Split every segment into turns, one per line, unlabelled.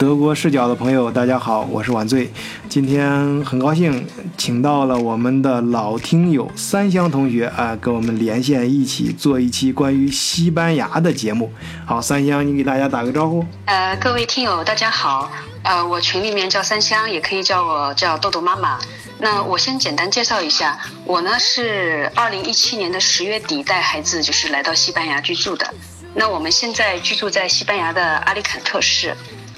德国视角的朋友，大家好，我是晚醉。今天很高兴请到了我们的老听友三香同学啊，跟我们连线一起做一期关于西班牙的节目。好，三香，你给大家打个招呼。
呃，各位听友，大家好。呃，我群里面叫三香，也可以叫我叫豆豆妈妈。那我先简单介绍一下，我呢是二零一七年的十月底带孩子就是来到西班牙居住的。那我们现在居住在西班牙的阿里坎特市。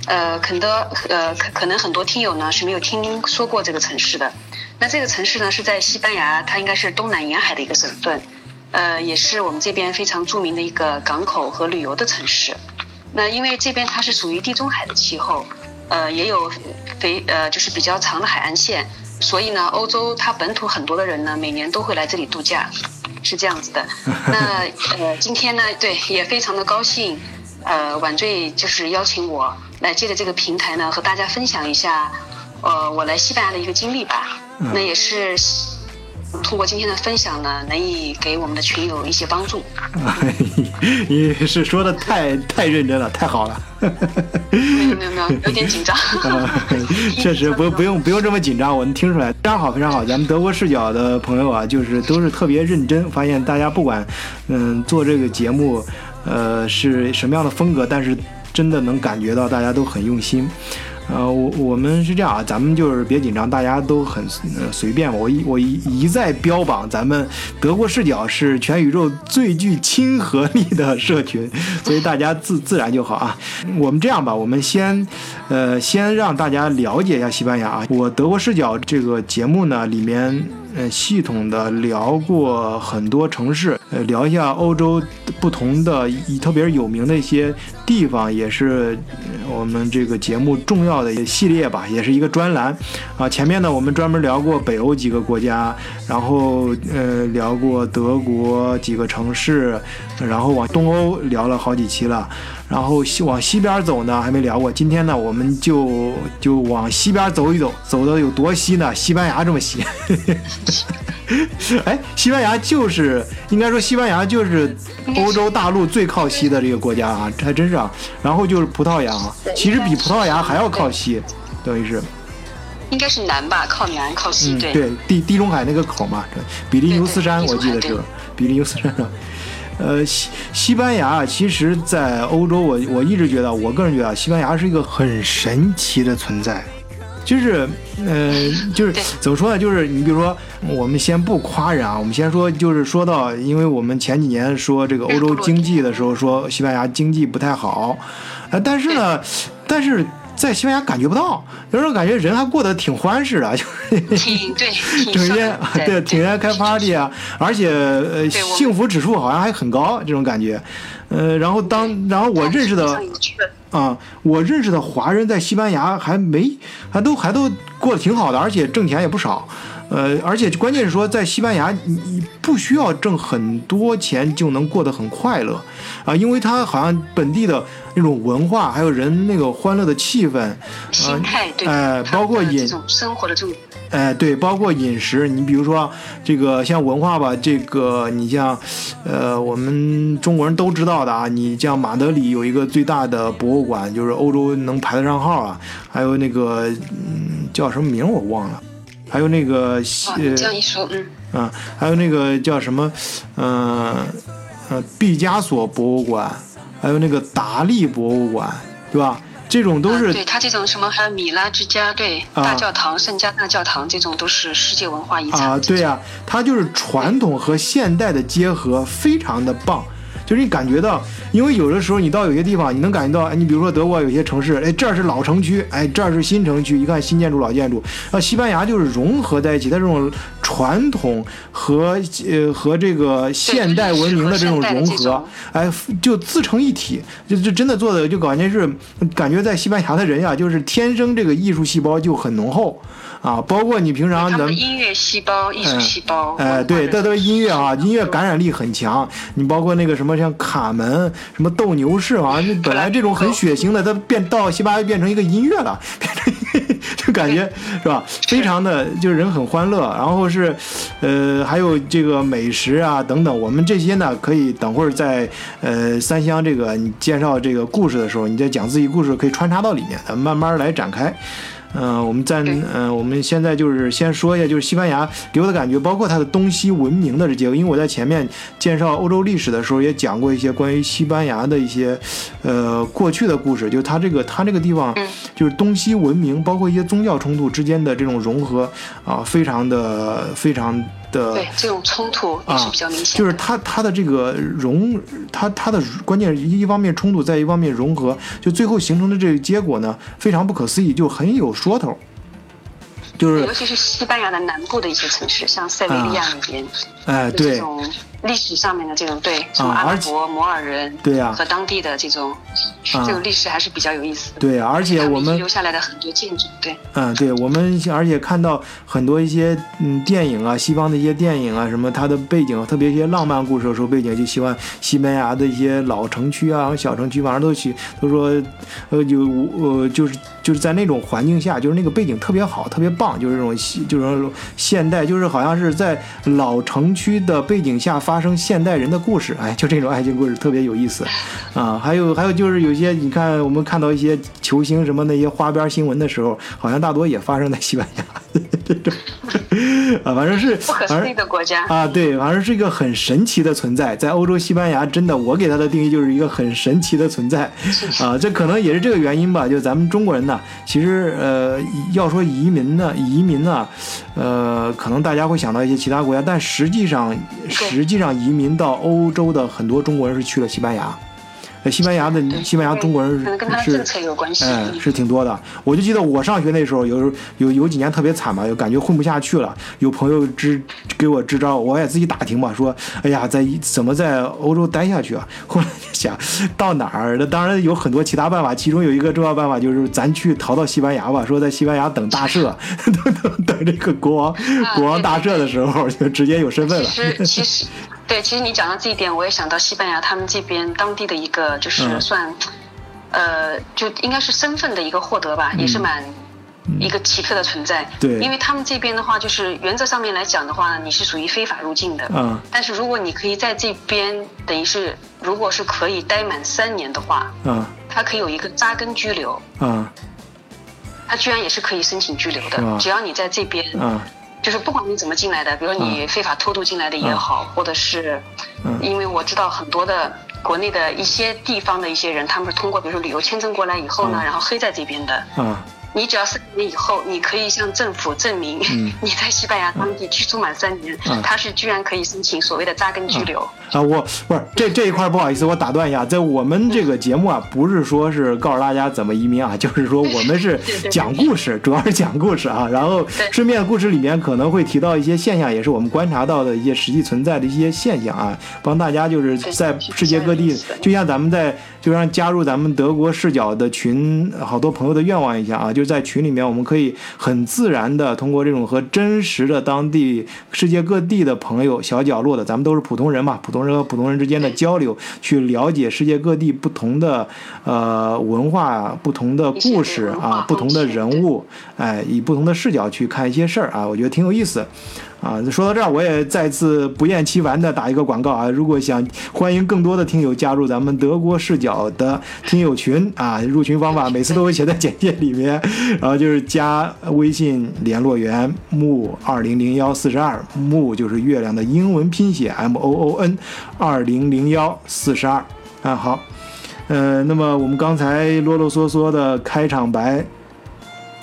呃，很多呃，可可能很多听友呢是没有听说过这个城市的。那这个城市呢是在西班牙，它应该是东南沿海的一个省份，呃，也是我们这边非常著名的一个港口和旅游的城市。那因为这边它是属于地中海的气候，呃，也有非呃就是比较长的海岸线，所以呢，欧洲它本土很多的人呢每年都会来这里度假，是这样子的。那呃，今天呢，对，也非常的高兴。呃，晚醉就是邀请我来借着这个平台呢，和大家分享一下，呃，我来西班牙的一个经历吧。那也是通过今天的分享呢，能以给我们的群友一些帮助。
你是说的太太认真了，太好了。
没有没有没有，有点紧张。
确实不不用不用这么紧张，我能听出来，非常好非常好。咱们德国视角的朋友啊，就是都是特别认真，发现大家不管嗯做这个节目。呃，是什么样的风格？但是真的能感觉到大家都很用心。呃，我我们是这样啊，咱们就是别紧张，大家都很呃随便。我一我一一再标榜，咱们德国视角是全宇宙最具亲和力的社群，所以大家自自然就好啊。我们这样吧，我们先呃先让大家了解一下西班牙啊。我德国视角这个节目呢，里面。呃，系统的聊过很多城市，呃，聊一下欧洲不同的、特别有名的一些地方，也是我们这个节目重要的一系列吧，也是一个专栏。啊，前面呢，我们专门聊过北欧几个国家，然后呃，聊过德国几个城市，然后往东欧聊了好几期了。然后西往西边走呢，还没聊过。今天呢，我们就就往西边走一走，走的有多西呢？西班牙这么西。哎，西班牙就是应该说，西班牙就是欧洲大陆最靠西的这个国家啊，这还真是啊。然后就是葡萄牙，其实比葡萄牙还要靠西，等于是。
应该是南吧，靠南靠西，对。
对，地地中海那个口嘛，比利牛斯山，我记得是比利牛斯山。呃，西西班牙其实，在欧洲，我我一直觉得，我个人觉得，西班牙是一个很神奇的存在。就是，呃，就是怎么说呢？就是你比如说，我们先不夸人啊，我们先说，就是说到，因为我们前几年说这个欧洲经济的时候，说西班牙经济不太好，呃，但是呢，但是。在西班牙感觉不到，有时候感觉人还过得挺欢实的，
就是挺对，
整天 对，天天开 party 啊，而且呃幸福指数好像还很高，这种感觉。呃，然后当然后我认识的啊，我认识的华人在西班牙还没还都还都过得挺好的，而且挣钱也不少。呃，而且关键是说，在西班牙，你你不需要挣很多钱就能过得很快乐，啊，因为他好像本地的那种文化，还有人那个欢乐的气氛，
心态，对，
哎，包括饮
生活的这种，
哎，对，包括饮食，你比如说这个像文化吧，这个你像，呃，我们中国人都知道的啊，你像马德里有一个最大的博物馆，就是欧洲能排得上号啊，还有那个嗯叫什么名我忘了。还有那个，
呃，这样一说，嗯，
啊，还有那个叫什么，嗯，呃，毕加索博物馆，还有那个达利博物馆，对吧？这种都是
对它这种什么，还有米拉之家，对，大教堂、圣家大教堂，这种都是世界文化遗产
啊。对呀，它就是传统和现代的结合，非常的棒。就是你感觉到，因为有的时候你到有些地方，你能感觉到，哎，你比如说德国有些城市，哎，这儿是老城区，哎，这儿是新城区，一看新建筑、老建筑。啊，西班牙就是融合在一起，它这种传统和呃和这个现代文明的这种融合，哎，就自成一体，就就真的做的就感觉是，感觉在西班牙的人呀，就是天生这个艺术细胞就很浓厚。啊，包括你平常咱们
音乐细胞、艺术细胞，
哎，对，这都是音乐啊，音乐感染力很强。你包括那个什么像卡门、什么斗牛士啊，本来这种很血腥的，它变到西班牙变成一个音乐了，变成就感觉是吧？非常的就是人很欢乐，然后是，呃，还有这个美食啊等等。我们这些呢，可以等会儿在呃三湘这个你介绍这个故事的时候，你在讲自己故事可以穿插到里面，咱们慢慢来展开。嗯，我们暂嗯，我们现在就是先说一下，就是西班牙给我的感觉，包括它的东西文明的这结构。因为我在前面介绍欧洲历史的时候，也讲过一些关于西班牙的一些呃过去的故事，就是它这个它这个地方就是东西文明，包括一些宗教冲突之间的这种融合啊，非常的非常。的
对这种冲突也是比较明显，
就是它它的这个融，它它的关键一一方面冲突，在一方面融合，就最后形成的这个结果呢，非常不可思议，就很有说头。就是
尤其是西班牙的南部的一些城市，像塞维利亚那边，
哎，对。
历史上面的这种对什么阿拉伯、摩尔人，
对呀，
和当地的这种这种历史还是比较有意思的。
对啊，而且我们
留下来的很多建筑，对，
嗯，对我们而且看到很多一些嗯电影啊，西方的一些电影啊，什么它的背景，特别一些浪漫故事的时候，背景就喜欢西班牙的一些老城区啊、小城区，反正都去都说呃有呃就是就是在那种环境下，就是那个背景特别好，特别棒，就是这种就是现代，就是好像是在老城区的背景下发。生现代人的故事，哎，就这种爱情故事特别有意思，啊，还有还有就是有些你看我们看到一些球星什么那些花边新闻的时候，好像大多也发生在西班牙，啊，反正是
不可思议的国家
啊，对，反正是一个很神奇的存在，在欧洲西班牙真的，我给他的定义就是一个很神奇的存在，啊，这可能也是这个原因吧，就咱们中国人呢，其实呃要说移民呢，移民呢，呃，可能大家会想到一些其他国家，但实际上实际上。移民到欧洲的很多中国人是去了西班牙。西班牙的西班牙中国人是，
嗯，
是挺多的。我就记得我上学那时候，有有有几年特别惨嘛，就感觉混不下去了。有朋友支给我支招，我也自己打听嘛，说，哎呀，在怎么在欧洲待下去啊？后来想到哪儿？那当然有很多其他办法，其中有一个重要办法就是咱去逃到西班牙吧。说在西班牙等大赦，等等等这个国王国王大赦的时候，就直接有身份了。
其实其实。对，其实你讲到这一点，我也想到西班牙，他们这边当地的一个就是算，呃，就应该是身份的一个获得吧，也是蛮一个奇特的存在。
对，
因为他们这边的话，就是原则上面来讲的话，你是属于非法入境的。
嗯。
但是如果你可以在这边，等于是如果是可以待满三年的话，
嗯，
他可以有一个扎根居留。
嗯。
他居然也是可以申请居留的，只要你在这边。
嗯。
就是不管你怎么进来的，比如你非法偷渡进来的也好，或者是，因为我知道很多的国内的一些地方的一些人，他们是通过比如说旅游签证过来以后呢，然后黑在这边的。你只要三年以后，你可以向政府证明 你在西班牙当地居住满三年，他是居然可以申请所谓的扎根居留
啊！我不是这这一块不好意思，我打断一下，在我们这个节目啊，不是说是告诉大家怎么移民啊，就是说我们是 讲故事，主要是讲故事啊。然后顺便故事里面可能会提到一些现象，也是我们观察到的一些实际存在的一些现象啊，帮大家就是在世界各地，就像咱们在就像加入咱们德国视角的群，好多朋友的愿望一下啊，就。在群里面，我们可以很自然的通过这种和真实的当地、世界各地的朋友、小角落的，咱们都是普通人嘛，普通人和普通人之间的交流，去了解世界各地不同的呃文化、不同的故事啊、不同的人物，哎，以不同的视角去看一些事儿啊，我觉得挺有意思。啊，说到这儿，我也再次不厌其烦的打一个广告啊！如果想欢迎更多的听友加入咱们德国视角的听友群啊，入群方法每次都会写在简介里面，然后就是加微信联络员木二零零幺四十二，木就是月亮的英文拼写 M O O N，二零零幺四十二啊。好，呃，那么我们刚才啰啰嗦嗦的开场白。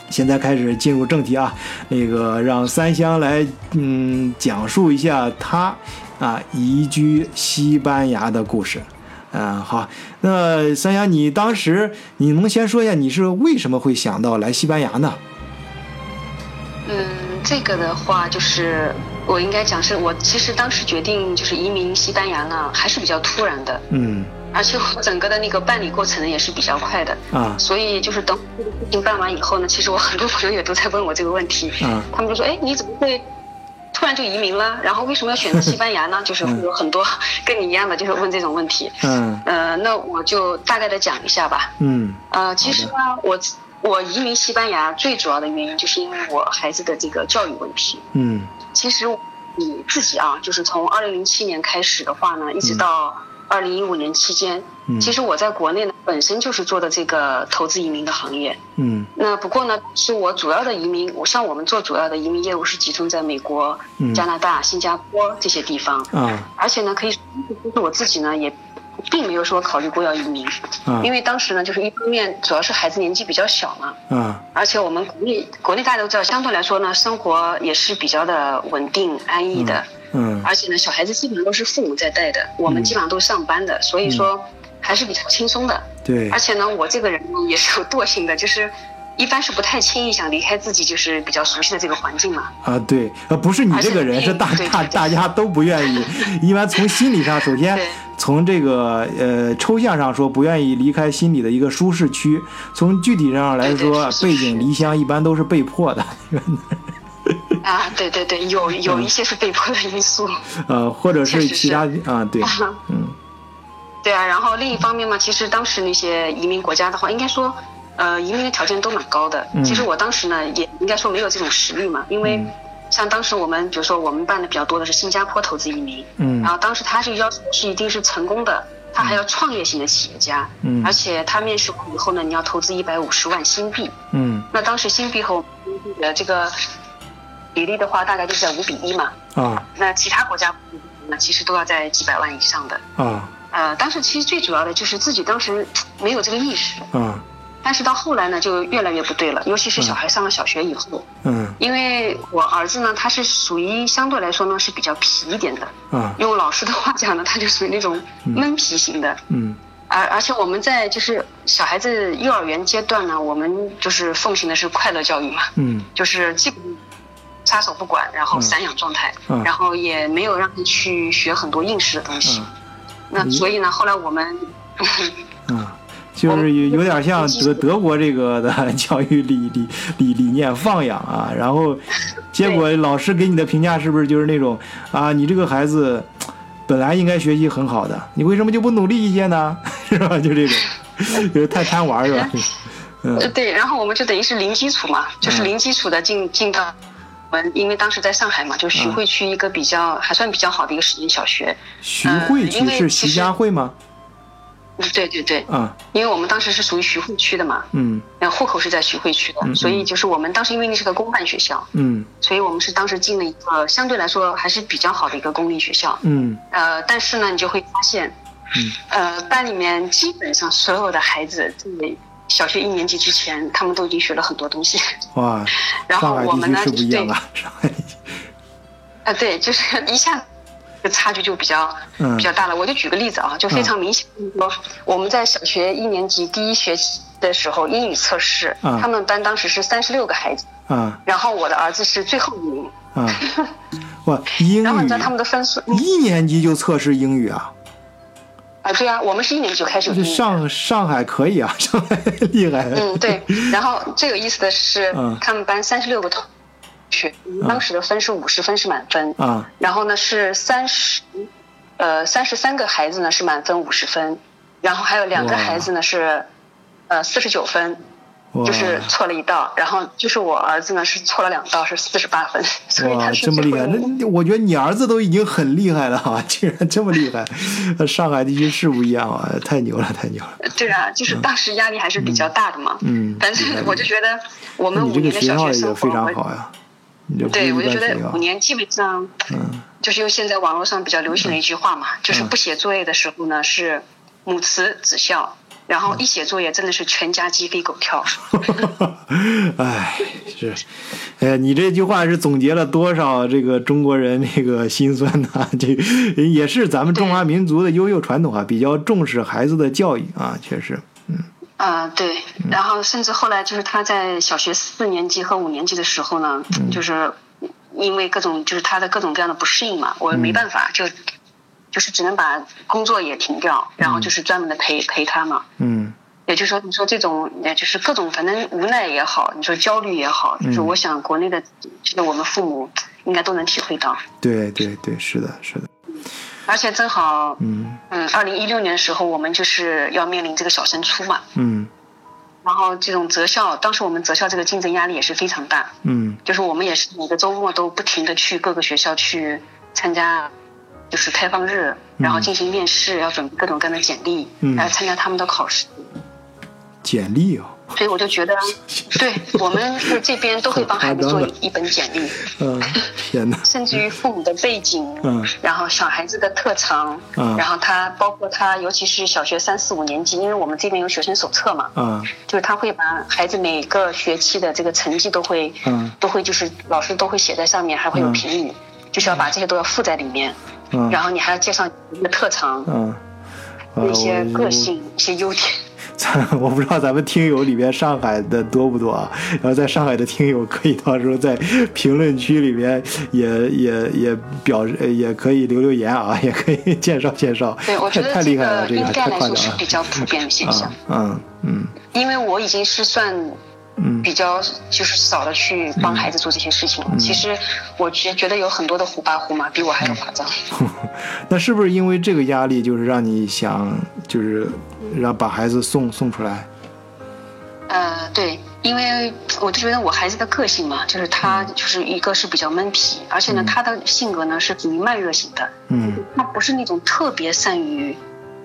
现在开始进入正题啊，那个让三香来嗯讲述一下他啊移居西班牙的故事，嗯好，那三香你当时你能先说一下你是为什么会想到来西班牙呢？
嗯，这个的话就是我应该讲是我其实当时决定就是移民西班牙呢还是比较突然的，
嗯。
而且我整个的那个办理过程呢也是比较快的
啊，
所以就是等这个事情办完以后呢，其实我很多朋友也都在问我这个问题，
嗯，
他们就说，哎，你怎么会？突然就移民了，然后为什么要选择西班牙呢？就是会有很多跟你一样的，就是问这种问题。
嗯
呃，那我就大概的讲一下吧。
嗯
呃，其实呢，我我移民西班牙最主要的原因就是因为我孩子的这个教育问题。
嗯
其实你自己啊，就是从二零零七年开始的话呢，一直到二零一五年期间，
嗯。
其实我在国内呢本身就是做的这个投资移民的行业。
嗯。
那不过呢，是我主要的移民，我像我们做主要的移民业务是集中在美国、
嗯。
加拿大、新加坡这些地方，
嗯
而且呢，可以说就是我自己呢也并没有说考虑过要移民，
啊。
因为当时呢就是一方面主要是孩子年纪比较小嘛，
嗯
而且我们国内国内大家都知道，相对来说呢生活也是比较的稳定安逸的，
嗯
而且呢小孩子基本上都是父母在带的，我们基本上都是上班的，所以说还是比较轻松的。
对
而且呢，我这个人呢也是有惰性的，就是一般是不太轻易想离开自己就是比较熟悉的这个环境嘛。
啊对，呃不是你这个人，是大大大家都不愿意。一般从心理上，首先从这个呃抽象上说，不愿意离开心里的一个舒适区；从具体上来说，背井离乡一般都是被迫的。
啊，对对对，有有一些是被迫的因素。
呃，或者是其他啊，对，嗯。
对啊，然后另一方面嘛，其实当时那些移民国家的话，应该说，呃，移民的条件都蛮高的。
嗯。
其实我当时呢，也应该说没有这种实力嘛，因为
嗯。
像当时我们，比如说我们办的比较多的是新加坡投资移民，
嗯。
然后当时他这个要求是一定是成功的，他还要创业型的企业家，
嗯。
而且他面试完以后呢，你要投资一百五十万新币，
嗯。
那当时新币和我们的这个比例的话，大概就是在五比一嘛。
啊
那其他国家那其实都要在几百万以上的。
啊
呃，当时其实最主要的就是自己当时没有这个意识，
啊
但是到后来呢，就越来越不对了，尤其是小孩上了小学以后，
嗯
因为我儿子呢，他是属于相对来说呢是比较皮一点的，
啊
用老师的话讲呢，他就属于那种闷皮型的。
嗯
而而且我们在就是小孩子幼儿园阶段呢，我们就是奉行的是快乐教育嘛，
嗯
就是基本撒手不管，然后散养状态，
嗯
然后也没有让他去学很多应试的东西。
嗯
那所以呢，后来我们，
啊，就是有有点像德德国这个的 教育理理理理念放养啊，然后 结果老师给你的评价是不是就是那种啊，你这个孩子本来应该学习很好的，你为什么就不努力一些呢？是吧？就这种，就是太贪玩是吧？嗯
呃对，然后我们就等于是零基础嘛，就是零基础的进进到我们，因为当时在上海嘛，就徐汇区一个比较还算比较好的一个实验小学。
徐汇区是徐家汇吗？
对对对，
嗯，
因为我们当时是属于徐汇区的嘛，
嗯。
然后户口是在徐汇区的，
嗯
所以就是我们当时因为那是个公办学校，
嗯。
所以我们是当时进了一个相对来说还是比较好的一个公立学校。
嗯。
呃，但是呢，你就会发现，
嗯。
呃，班里面基本上所有的孩子在小学一年级之前，他们都已经学了很多东西。
哇，
然后我们呢
地区是不一样啊，
对，就是 一下子这差距就比较
嗯
比较大了。我就举个例子啊，就非常明显，我们在小学一年级第一学期的时候，英语测试，
嗯
他们班当时是三十六个孩子，
啊
然后我的儿子是最后一名，
啊，哇，英语
然后你知道他们的分数，
一年级就测试英语啊？
啊，对啊，我们是一年级就开始。
上上海可以啊，上海厉害。
嗯，对。然后最有意思的是，
嗯
他们班三十六个同学，当时的分是五十分是满分，
啊
然后呢是三十，呃，三十三个孩子呢是满分五十分，然后还有两个孩子呢是，呃，四十九分，
哇
就是错了一道，然后就是我儿子呢是错了两道，是四十八分，所以，他是
这么厉害！那我觉得你儿子都已经很厉害了啊，竟然这么厉害！呃上海地区是不一样啊，太牛了，太牛了！
对啊，就是当时压力还是比较大的嘛。
嗯
反正我就觉得我们
这个
五年的小
学
生活，
非常好呀，
对，我就觉得五。年基本上，
嗯
就是用现在网络上比较流行的一句话嘛，就是不写作业的时候呢是母慈子孝，然后一写作业真的是全家鸡飞狗跳。
哎，是，哎呀，你这句话是总结了多少这个中国人这个心酸呐、这也是咱们中华民族的优秀传统啊，比较重视孩子的教育啊，确实。嗯。
啊、对，然后甚至后来就是他在小学四年级和五年级的时候呢，就是因为各种就是他的各种各样的不适应嘛，我没办法，就就是只能把工作也停掉，然后就是专门的陪陪他嘛。
嗯
也就是说，你说这种，也就是各种，反正无奈也好，你说焦虑也好，就是我想国内的，就是我们父母应该都能体会到。
对对对，是的，是的。
而且正好，
嗯
嗯，二零一六年的时候，我们就是要面临这个小升初嘛，
嗯
然后这种择校，当时我们择校这个竞争压力也是非常大，
嗯
就是我们也是每个周末都不停的去各个学校去参加，就是开放日，然后进行面试，要准备各种各样的简历，
嗯
来参加他们的考试。
简历啊，
所以我就觉得，对我们是这边都会帮孩子做一本简历，
嗯，天哪，
甚至于父母的背景，
嗯
然后小孩子的特长，
嗯
然后他包括他，尤其是小学三四五年级，因为我们这边有学生手册嘛，
嗯
就是他会把孩子每个学期的这个成绩都会，
嗯
都会就是老师都会写在上面，还会有
嗯
评语，就是要把这些都要附在里面，
嗯
然后你还要介绍你的特长、
嗯，啊
一些个性、一些优点。
咱我不知道咱们听友里边上海的多不多啊？然后在上海的听友可以到时候在评论区里面也也也表示，呃也可以留留言啊，也可以介绍介绍。
对，我 觉得
太
这
厉害了，这个
应该
太夸张了
来说是比较普遍的现象
啊，嗯嗯
因为我已经是算
嗯
比较就是少的去帮孩子做这些事情了。其实我觉觉得有很多的虎爸虎妈比我还要夸张。
那是不是因为这个压力，就是让你想，就是让把孩子送送出来？
呃，对，因为我就觉得我孩子的个性嘛，就是他就是一个是比较闷皮，而且呢，他的性格呢是属于慢热型的，
嗯
他不是那种特别善于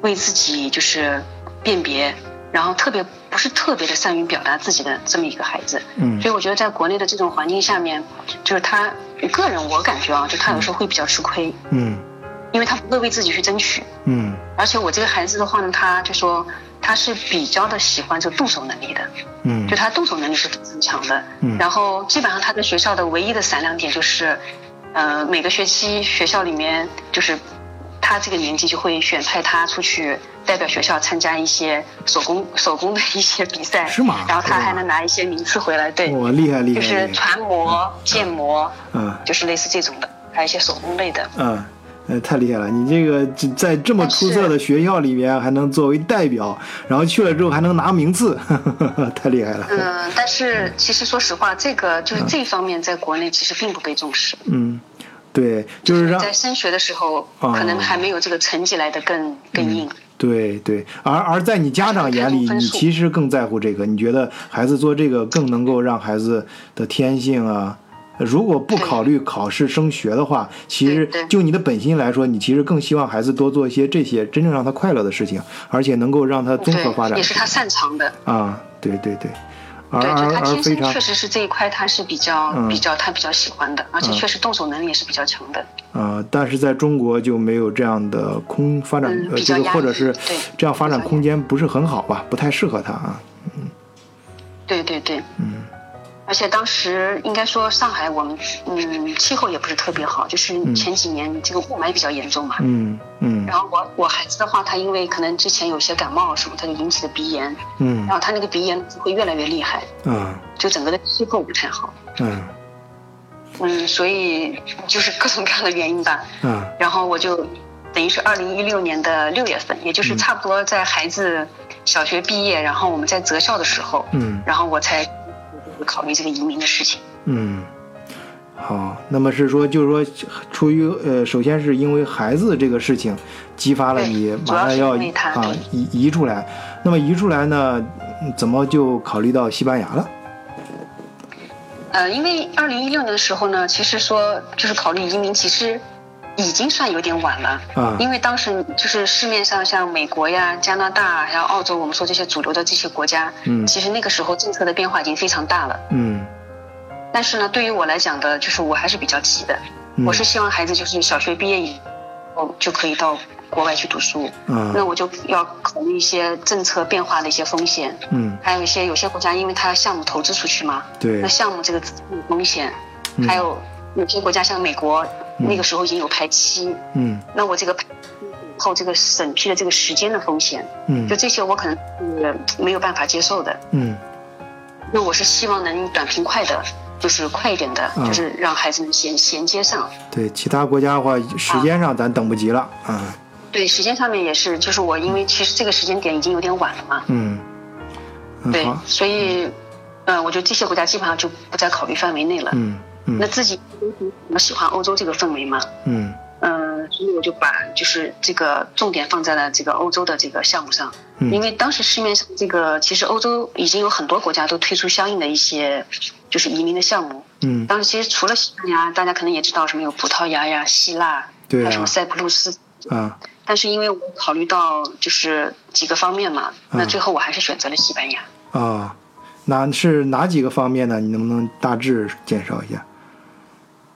为自己就是辨别，然后特别不是特别的善于表达自己的这么一个孩子。
嗯
所以我觉得在国内的这种环境下面，就是他个人我感觉啊，就他有时候会比较吃亏，
嗯
因为他不会为自己去争取。
嗯
而且我这个孩子的话呢，他就说他是比较的喜欢这个动手能力的，
嗯
就他动手能力是非常强的。
嗯
然后基本上他在学校的唯一的闪亮点就是，呃，每个学期学校里面就是他这个年纪就会选派他出去代表学校参加一些手工手工的一些比赛，
是吗
然后他还能拿一些名次回来，对，
哇，厉害厉害！
就是船模、建模，
嗯
就是类似这种的，还有一些手工类的。
嗯。呃，太厉害了！你这个在这么出色的学校里面，还能作为代表，然后去了之后还能拿名次，太厉害了。
嗯，但是其实说实话，这个就是这方面在国内其实并不被重视。
嗯，对，就是让
在升学的时候，
哦
可能还没有这个成绩来的更更硬。
对对，而而在你家长眼里，你其实更在乎这个，你觉得孩子做这个更能够让孩子的天性啊。如果不考虑考试升学的话，其实就你的本心来说，你其实更希望孩子多做一些这些真正让他快乐的事情，而且能够让他综合发，展
也是他擅长的。
啊，对对对，而
对，他天
而非常
生确实是这一块，他是比较、
嗯
比较他比较喜欢的，而且确实动手能力也是比较强的。
啊，但是在中国就没有这样的空发展，呃，这
嗯比较压抑
个或者是这样发展空间不是很好吧，不太适合他啊。
嗯对对对，
嗯
而且当时应该说上海我们嗯气候也不是特别好，就是前几年这个雾霾比较严重嘛。
嗯嗯
然后我我孩子的话，他因为可能之前有些感冒什么，他就引起了鼻炎，
嗯
然后他那个鼻炎会越来越厉害，
嗯
就整个的气候不太好。
嗯
嗯，所以就是各种各样的原因吧。
嗯
然后我就等于是二零一六年的六月份，也就是差不多在孩子小学毕业，然后我们在择校的时候，
嗯
然后我才考虑这个移民的事情。
嗯，好，那么是说，就是说，出于呃，首先是因为孩子这个事情激发了你马上要啊移移出来，那么移出来呢，嗯怎么就考虑到西班牙了？
呃，因为二零一六年的时候呢，其实说就是考虑移民，其实已经算有点晚了。
啊
因为当时就是市面上像美国呀、加拿大还有澳洲，我们说这些主流的这些国家，
嗯
其实那个时候政策的变化已经非常大了。
嗯
但是呢，对于我来讲的，就是我还是比较急的。
嗯
我是希望孩子就是小学毕业以后就可以到国外去读书。
嗯
那我就要考虑一些政策变化的一些风险，
嗯
还有一些有些国家因为它项目投资出去嘛，
对
那项目这个风险，
嗯
还有有些国家像美国，那个时候已经有排期，
嗯。
那我这个排期以后这个审批的这个时间的风险，
嗯。
就这些我可能是没有办法接受的。
嗯。
那我是希望能短平快的，就是快一点的，
嗯。
就是让孩子们衔衔接上。
对，其他国家的话，时间上咱等不及了啊。
对，时间上面也是，就是我因为其实这个时间点已经有点晚了嘛，
嗯，嗯
对，，所以，嗯、我觉得这些国家基本上就不在考虑范围内了。
嗯嗯
那自己我喜欢欧洲这个氛围嘛，
嗯
嗯，所以我就把就是这个重点放在了这个欧洲的这个项目上，
嗯
因为当时市面上这个其实欧洲已经有很多国家都推出相应的一些就是移民的项目。
嗯，
当时其实除了西班牙，大家可能也知道什么有葡萄牙呀、希腊，
对啊
还有什么塞浦路斯。
啊
但是因为我考虑到就是几个方面嘛，那
嗯
最后我还是选择了西班牙。
啊，哪是哪几个方面呢？你能不能大致介绍一下？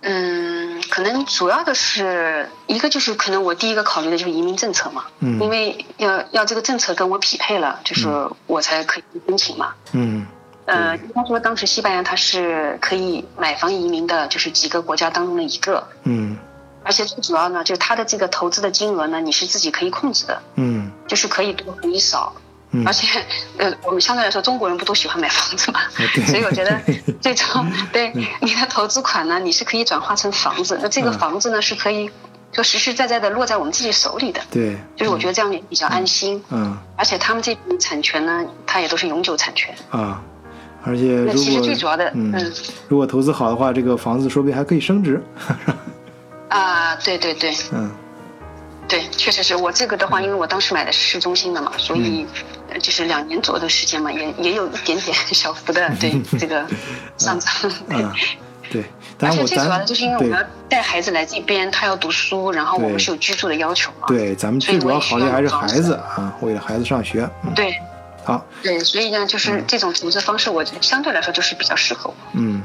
嗯，可能主要的是一个就是可能我第一个考虑的就是移民政策嘛，
嗯
因为要要这个政策跟我匹配了，就是我才可以申请嘛。
嗯
呃，应该说当时西班牙它是可以买房移民的，就是几个国家当中的一个，
嗯
而且最主要呢，就是它的这个投资的金额呢，你是自己可以控制的，
嗯
就是可以多可以少。
嗯
而且，呃，我们相对来说，中国人不都喜欢买房子嘛？
对
所以我觉得 最终对你的投资款呢，你是可以转化成房子。那这个
嗯
房子呢，是可以就实实在在的落在我们自己手里的。
对，
就是我觉得这样也比较安心。
嗯
而且他们这边产权呢，它也都是永久产权。
啊，而且如
那其实最主要的，
嗯
嗯
如果投资好的话，这个房子说不定还可以升值。
啊，对对对
嗯
对，确实是我这个的话，因为我当时买的是市中心的嘛，所以就是两年左右的时间嘛，也也有一点点 小幅的对这个 上涨。对而且最主要的就是因为我们要带孩子来这边，他要读书，然后我们是有居住的要求嘛。
对，咱们最主要考虑还是孩子啊，为了孩子上学。嗯，
对
好，
对，所以呢，
嗯
就是这种投资方式，我相对来说就是比较适合我。
嗯，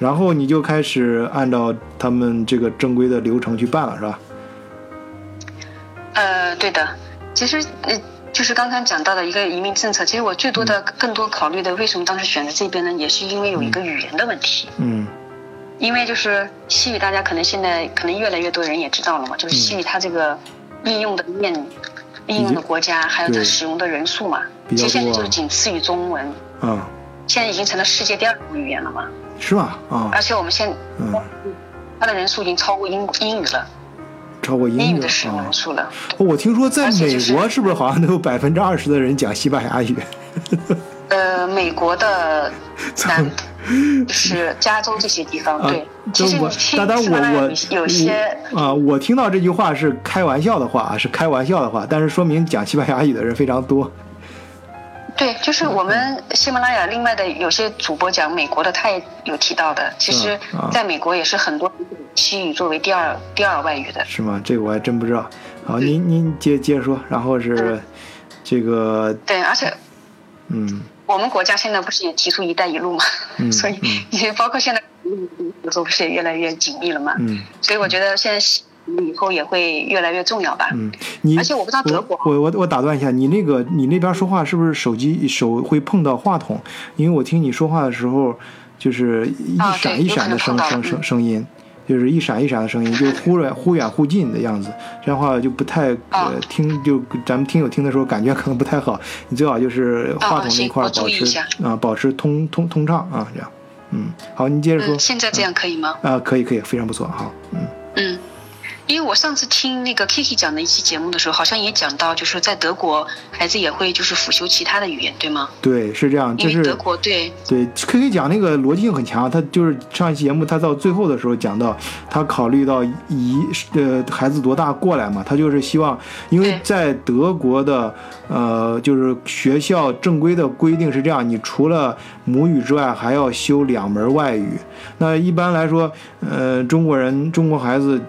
然后你就开始按照他们这个正规的流程去办了，是吧？
呃，对的，其实呃，就是刚刚讲到的一个移民政策，其实我最多的、
嗯
更多考虑的，为什么当时选择这边呢？也是因为有一个语言的问题。
嗯
因为就是西语，大家可能现在可能越来越多人也知道了嘛，就是西语它这个应用的面、应用的国家，还有它使用的人数嘛，其实现在就是仅次于中文，
嗯，
现在已经成了世界第二种语言了嘛。
是吧？啊
而，且我们现
嗯，
它的人数已经超过英英语了，
超过英语
的使用
啊
人。数了。
我听说在美国是不是好像都有百分之二十的人讲西班牙语？
呃，美国的 南就是加州这些地方，
啊
对，，其实
我当然我
我有些
啊，我听到这句话是开玩笑的话啊，是开玩笑的话，但是说明讲西班牙语的人非常多。
对，就是我们喜马拉雅另外的有些主播讲美国的，他也有提到的。其实在美国也是很多西语作为第二第二外语的。
是吗？这个我还真不知道。好，您您接接着说，然后是这个，
对，而且
嗯
我们国家现在不是也提出“一带一路”嘛，
嗯
所以也包括现在 合作不是也越来越紧密了嘛。
嗯
所以我觉得现在以后也会越来越重要吧。
嗯，你
而且我不知道德国
我我我打断一下，你那个你那边说话是不是手机手会碰到话筒？因为我听你说话的时候，就是一
啊
闪一闪的声声声声音。就是一闪一闪的声音，就忽远忽远忽近的样子，这样的话就不太
啊
呃听，就咱们听友听的时候感觉可能不太好。你最好就是话筒那块保持啊，保持通通通畅啊，这样。嗯，好，你接着说
嗯，。现在这样可以吗？
啊，可以可以，非常不错，好，嗯
嗯，因为我上次听那个 Kiki 讲的一期节目的时候，好像也讲到，就是在德国孩子也会就是辅修其他的语言，对吗？
对，是这样，就是
因为德国对
对 Kiki 讲那个逻辑性很强，他就是上一期节目，他到最后的时候讲到，他考虑到一呃孩子多大过来嘛，他就是希望，因为在德国的呃就是学校正规的规定是这样，你除了母语之外还要修两门外语。那一般来说，呃中国人中国孩子嗯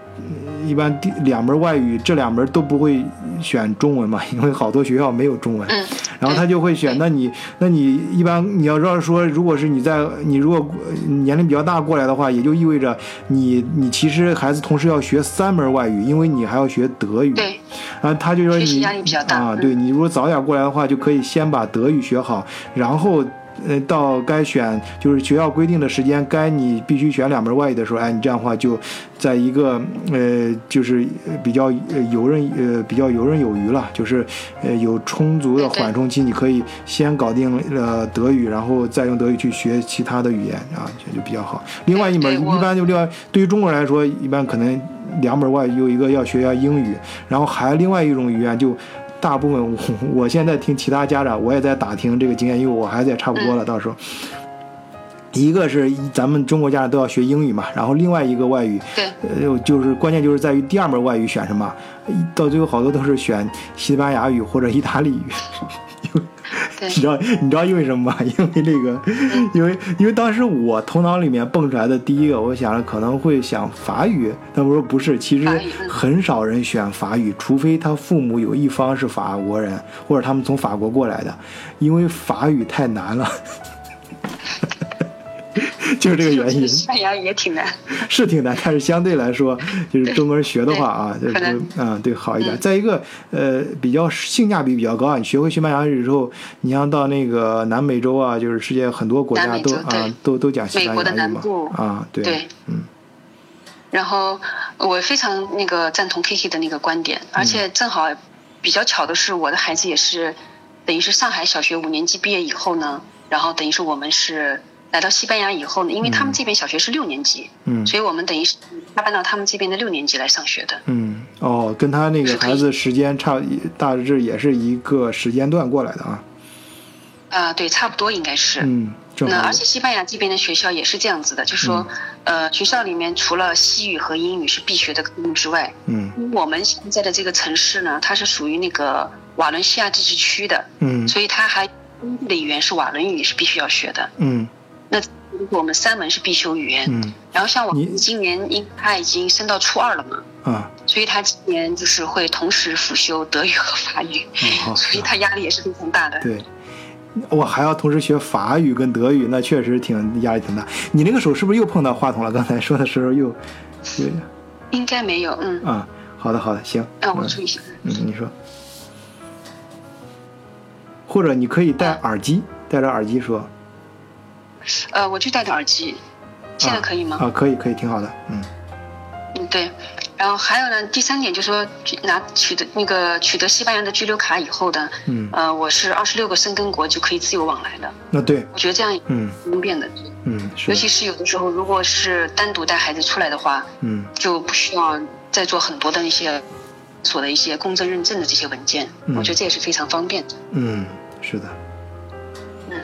一般第两门外语这两门都不会选中文嘛，因为好多学校没有中文。
嗯
然后他就会选，那你那你一般你要知道说，如果是你在你如果呃年龄比较大过来的话，也就意味着你你其实孩子同时要学三门外语，因为你还要学德语。
对
然后他就说你啊，
嗯
对你如果早点过来的话，就可以先把德语学好，然后。呃，到该选就是学校规定的时间，该你必须选两门外语的时候，哎，你这样的话就在一个呃，就是呃比较呃游刃呃比较游刃有余了，就是呃有充足的缓冲期，你可以先搞定了德语，然后再用德语去学其他的语言啊，这就比较好。另外一门一般就另外对于中国人来说，一般可能两门外语有一个要学一下英语，然后还另外一种语言就。大部分我 我现在听其他家长，我也在打听这个经验，因为我孩子也差不多了，到时候。一个是咱们中国家长都要学英语嘛，然后另外一个外语，
对，
呃，就是关键就是在于第二门外语选什么，到最后好多都是选西班牙语或者意大利语。
对
你知道你知道因为什么吗？因为那个，因为因为当时我头脑里面蹦出来的第一个，我想着可能会想法语，但我说不是，其实很少人选法语，除非他父母有一方是法国人，或者他们从法国过来的，因为法语太难了。就是这个原因，
西班牙语也挺难。
是挺难，但是相对来说，就是中国人学的话啊，就是嗯，对，好一点。
嗯
再一个，呃，比较性价比比较高啊。你学会西班牙语之后，你像到那个南美洲啊，就是世界很多国家都啊都都讲西班
美国的
牙语嘛
南部
啊，对，
对
嗯
然后我非常那个赞同 Kiki 的那个观点，而且正好比较巧的是，我的孩子也是等于是上海小学五年级毕业以后呢，然后等于是我们是来到西班牙以后呢，因为他们这边小学是六年级，
嗯
所以我们等于是他搬到他们这边的六年级来上学的。
嗯，哦，跟他那个孩子时间差，大致也是一个时间段过来的啊。
啊、对，差不多应该是。
嗯，
那而且西班牙这边的学校也是这样子的，就是说，呃，学校里面除了西语和英语是必学的科目之外，
嗯
我们现在的这个城市呢，它是属于那个瓦伦西亚自治区的，
嗯
所以它还的语言是瓦伦语，是必须要学的。
嗯
那我们三门是必修语言，
嗯。
然后像我今年因他已经升到初二了嘛，
啊，
所以他今年就是会同时辅修德语和法语，
嗯，
所以他压力也是非常大的。
对，我还要同时学法语跟德语，那确实挺压力挺大。你那个手是不是又碰到话筒了？刚才说的时候又，又
应该没有，嗯，
啊，好的好的，行，
啊我
嗯
注意一下。
嗯，你说，或者你可以戴耳机，戴着耳机说，
呃，我就戴着耳机，现在可以吗？
啊，可以可以，挺好的，嗯
嗯，对。然后还有呢，第三点就是说，拿取得那个取得西班牙的居留卡以后的，
嗯，
呃，我是二十六个申根国就可以自由往来的。
那对，
我觉得这样也
嗯
挺方便的，
嗯是，
尤其是有的时候，如果是单独带孩子出来的话，
嗯
就不需要再做很多的那些所的一些公证认证的这些文件，
嗯
我觉得这也是非常方便的。
嗯是的，
嗯，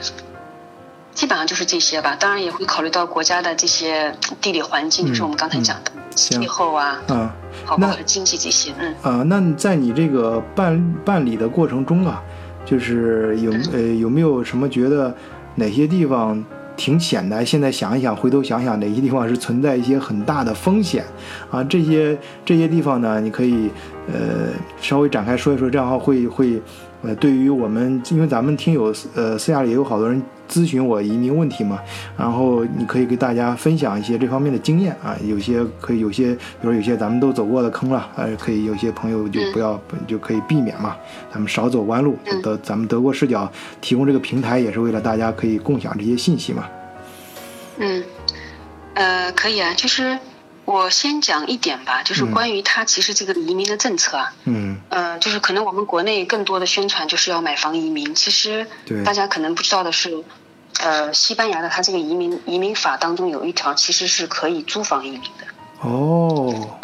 基本上就是这些吧。当然也会考虑到国家的这些 地理环境，
嗯
就是我们刚才讲的
行
气候啊，
嗯。
好括经济这些。嗯，
啊，那在你这个办办理的过程中啊，就是有呃有没有什么觉得哪些地方挺险的？现在想一想，回头想想哪些地方是存在一些很大的风险啊？这些这些地方呢，你可以呃稍微展开说一说，这样的话会会呃对于我们，因为咱们听友呃私下里也有好多人咨询我移民问题嘛，然后你可以给大家分享一些这方面的经验啊，有些可以有些，比如有些咱们都走过的坑了，呃，可以有些朋友就不要、就可以避免嘛，咱们少走弯路。
嗯
德咱们德国视角提供这个平台也是为了大家可以共享这些信息嘛。
嗯，呃，可以啊，就是我先讲一点吧，就是
嗯。
关于它其实这个移民的政策啊，
嗯。
呃，就是可能我们国内更多的宣传就是要买房移民，其实大家可能不知道的是，呃，西班牙的它这个移民移民法当中有一条其实是可以租房移民的，
哦，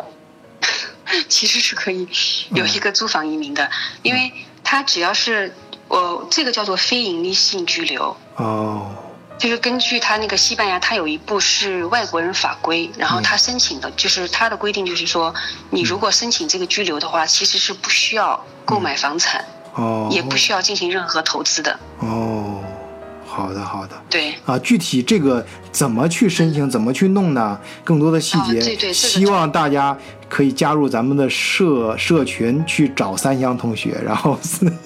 其实是可以
嗯
有一个租房移民的，因为它只要是呃这个叫做非盈利性居留，
哦，
就是根据他那个西班牙，他有一部是外国人法规，然后他申请的，就是他的规定就是说，你如果申请这个居留的话，其实是不需要购买房产，
哦，
也不需要进行任何投资的。
哦，好的好的。
对，
啊，具体这个怎么去申请，怎么去弄呢？更多的细节，
啊对对
希望大家可以加入咱们的社社群去找三香同学，然后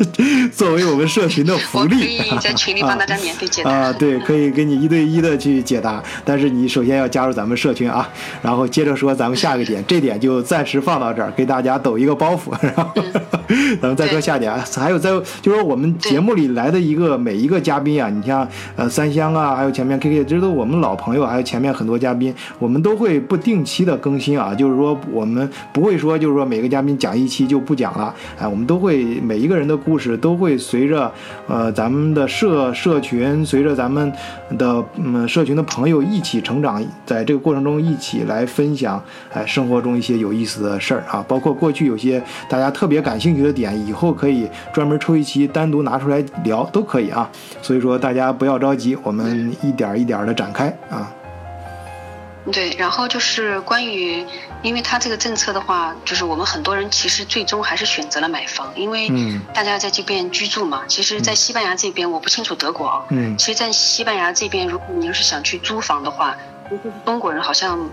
作为我们社群的福利。
以在群里帮大家免费解答。
啊，对，可以给你一对一的去解答，但是你首先要加入咱们社群啊，然后接着说咱们下个点，这点就暂时放到这儿，给大家抖一个包袱，然后咱们再说下点啊。还有在就是说我们节目里来的一个每一个嘉宾啊，你像呃三香啊，还有前面 K K，这都我们老朋友，还有前面很多嘉宾，我们都会不定期的更新啊，就是说我们我们不会说就是说每个嘉宾讲一期就不讲了，哎，我们都会每一个人的故事都会随着呃咱们的社社群，随着咱们的嗯社群的朋友一起成长，在这个过程中一起来分享哎生活中一些有意思的事儿啊，包括过去有些大家特别感兴趣的点，以后可以专门抽一期单独拿出来聊都可以啊。所以说大家不要着急，我们一点儿一点的展开啊。
对，然后就是关于，因为他这个政策的话，就是我们很多人其实最终还是选择了买房，因为大家在这边居住嘛。其实，在西班牙这边，我不清楚德国啊。嗯。其实，在西班牙这边，如果你要是想去租房的话，中国人好像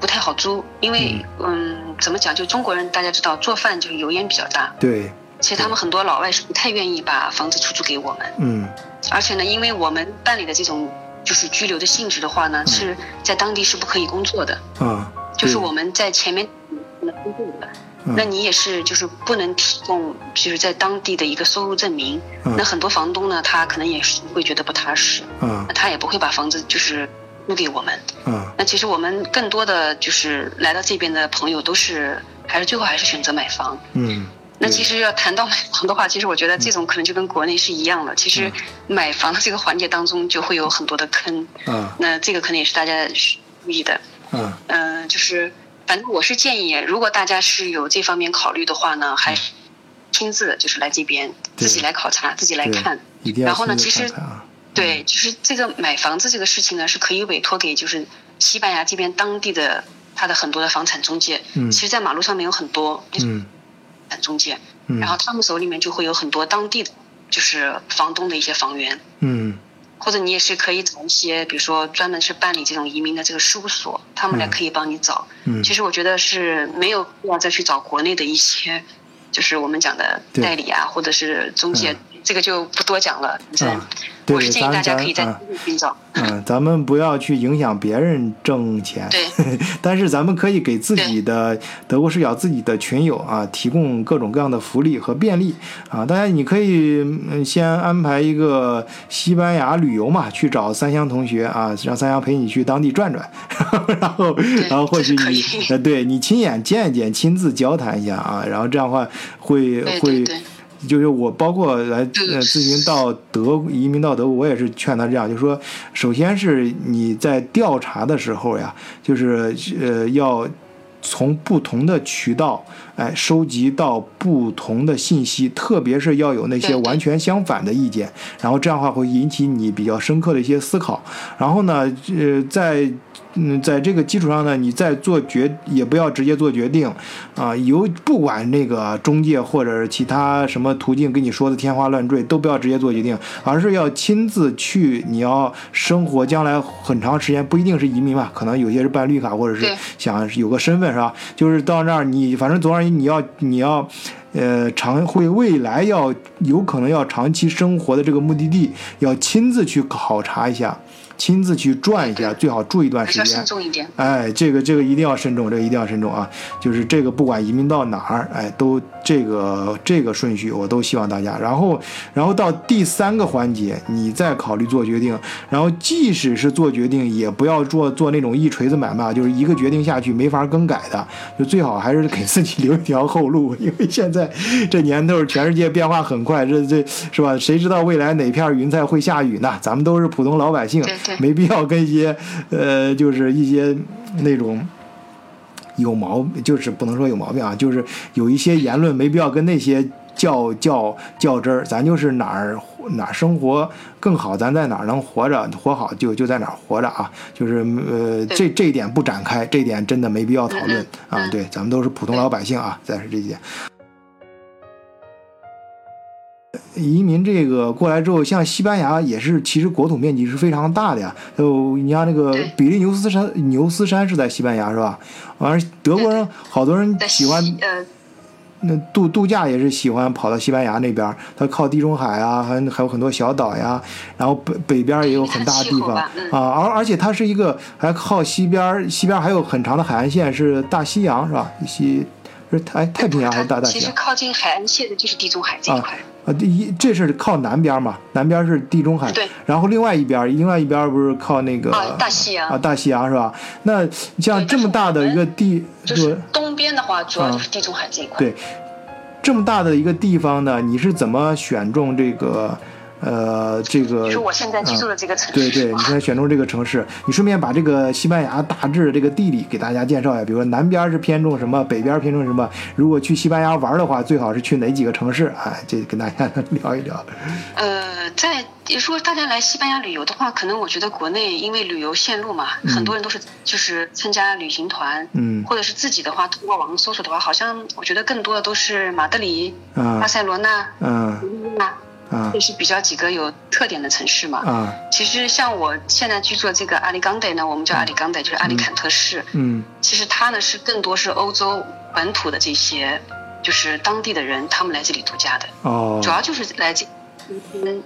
不太好租，因为嗯，怎么讲？就中国人大家知道，做饭就是油烟比较大。
对。
其实他们很多老外是不太愿意把房子出租给我们。
嗯。
而且呢，因为我们办理的这种。就是拘留的性质的话呢，是在当地是不可以工作的。
啊，
就是我们在前面不能工作的，那你也是就是不能提供就是在当地的一个收入证明。那很多房东呢，他可能也是会觉得不踏实。
嗯，
他也不会把房子就是租给我们。
嗯，
那其实我们更多的就是来到这边的朋友都是还是最后还是选择买房。
嗯。
那其实要谈到买房的话，其实我觉得这种可能就跟国内是一样的。其实买房的这个环节当中就会有很多的坑。
嗯。
那这个可能也是大家注意的。
嗯。
嗯，就是反正我是建议，如果大家是有这方面考虑的话呢，还是亲自就是来这边自己来考察，自己来看。然后呢，其实对，就是这个买房子这个事情呢，是可以委托给就是西班牙这边当地的他的很多的房产中介。
嗯。
其实，在马路上面有很多。
嗯。
中介，然后他们手里面就会有很多当地的，就是房东的一些房源，
嗯，
或者你也是可以找一些，比如说专门是办理这种移民的这个事务所，他们来可以帮你找。
嗯，
其实我觉得是没有必要再去找国内的一些，就是我们讲的代理啊，或者是中介。这个就不多讲了，
嗯，
我是建议大家可以在寻找。
嗯，咱们不要去影响别人挣钱，
对。
但是咱们可以给自己的德国视角自己的群友啊提供各种各样的福利和便利啊。当然，你可以先安排一个西班牙旅游嘛，去找三香同学啊，让三香陪你去当地转转，然后然后或许你呃，对你亲眼见一见，亲自交谈一下啊，然后这样的话会会。就是我包括来呃咨询到德移民到德国，我也是劝他这样，就是说，首先是你在调查的时候呀，就是呃要从不同的渠道哎收集到不同的信息，特别是要有那些完全相反的意见，然后这样的话会引起你比较深刻的一些思考，然后呢呃在。嗯，在这个基础上呢，你再做决也不要直接做决定，啊，由不管那个中介或者是其他什么途径跟你说的天花乱坠，都不要直接做决定，而是要亲自去。你要生活将来很长时间，不一定是移民吧，可能有些是办绿卡或者是想有个身份是吧？就是到那儿你反正总而你要你要，呃，长会未来要有可能要长期生活的这个目的地，要亲自去考察一下。亲自去转一下，最好住一段时间。哎，这个这个一定要慎重，这个一定要慎重啊！就是这个不管移民到哪儿，哎，都这个这个顺序我都希望大家。然后，然后到第三个环节，你再考虑做决定。然后，即使是做决定，也不要做做那种一锤子买卖，就是一个决定下去没法更改的。就最好还是给自己留一条后路，因为现在这年头，全世界变化很快，这这是吧？谁知道未来哪片云彩会下雨呢？咱们都是普通老百姓。没必要跟一些，呃，就是一些那种有毛，就是不能说有毛病啊，就是有一些言论没必要跟那些较较较真儿。咱就是哪儿哪儿生活更好，咱在哪儿能活着活好，就就在哪儿活着啊。就是呃，这这一点不展开，这一点真的没必要讨论啊。对，咱们都是普通老百姓啊，再是这一点。移民这个过来之后，像西班牙也是，其实国土面积是非常大的呀。就你像那个比利牛斯山，牛斯山是在西班牙是吧？完了，德国人好多人喜欢，那度度假也是喜欢跑到西班牙那边，它靠地中海啊，还还有很多小岛呀。然后北北边也有很大的地方啊，而而且它是一个还靠西边，西边还有很长的海岸线是大西洋是吧？西是太太平洋还是大大西洋？
其实靠近海岸线的就是地中海这一块。
啊，第一这是靠南边嘛，南边是地中海，
对，
然后另外一边，另外一边不是靠那个
大西洋
啊，大西洋是吧？那像这么大的一个地，
就是东边的话，主要就是地中海这一块。
对，这么大的一个地方呢，你是怎么选中这个呃，这个
就是我现在居住的这个城市。
对对，你现在选中这个城市，你顺便把这个西班牙大致这个地理给大家介绍一下，比如说南边是偏重什么，北边偏重什么。如果去西班牙玩的话，最好是去哪几个城市？哎，这跟大家 聊一聊。
呃，在如果大家来西班牙旅游的话，可能我觉得国内因为旅游线路嘛，很多人都是就是参加旅行团，
嗯，
或者是自己的话，通过网络搜索的话，好像我觉得更多的都是马德里、
啊
巴塞罗那、
嗯
那。
啊。
这是比较几个有特点的城市嘛。
啊。
其实像我现在居住的这个阿里冈代呢，我们叫阿里冈代，就是阿里坎特市。
嗯。
其实它呢是更多是欧洲本土的这些，就是当地的人，他们来这里度假的，
哦。
主要就是来这跟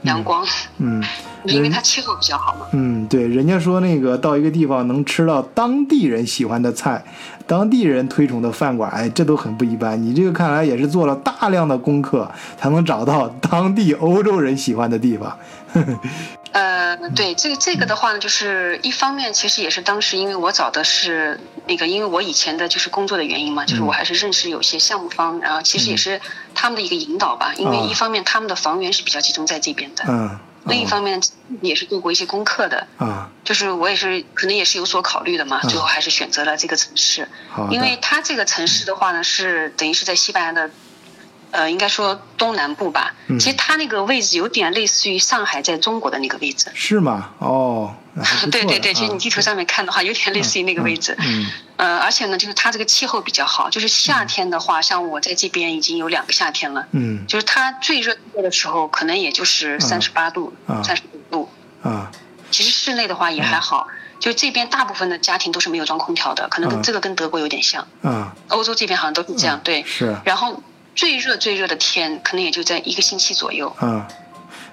阳光，
嗯
因为它气候比较好嘛。
嗯，对，人家说那个到一个地方能吃到当地人喜欢的菜，当地人推崇的饭馆，哎，这都很不一般。你这个看来也是做了大量的功课，才能找到当地欧洲人喜欢的地方。
呃，对，这个这个的话呢，就是一方面其实也是当时因为我找的是那个，因为我以前的就是工作的原因嘛，就是我还是认识有些项目方，然后其实也是他们的一个引导吧，因为一方面他们的房源是比较集中在这边的，
嗯，
另一方面也是做过一些功课的，
啊，
就是我也是可能也是有所考虑的嘛，最后还是选择了这个城市，
好，
因为它这个城市的话呢，是等于是在西班牙的，呃，应该说东南部吧。
嗯
其实它那个位置有点类似于上海在中国的那个位置。
是吗？哦，
对对对，
的
其实你地图上面看的话，有点类似于那个位置。
嗯
呃，而且呢，就是它这个气候比较好，就是夏天的话，像我在这边已经有两个夏天了，
嗯
就是它最热的时候可能也就是三十八度、
啊
三十五度。
啊
其实室内的话也还好，就这边大部分的家庭都是没有装空调的，可能跟
嗯
这个跟德国有点像。
嗯
欧洲这边好像都是这样，对。
是
然后最热最热的天，可能也就在一个星期左右。
啊。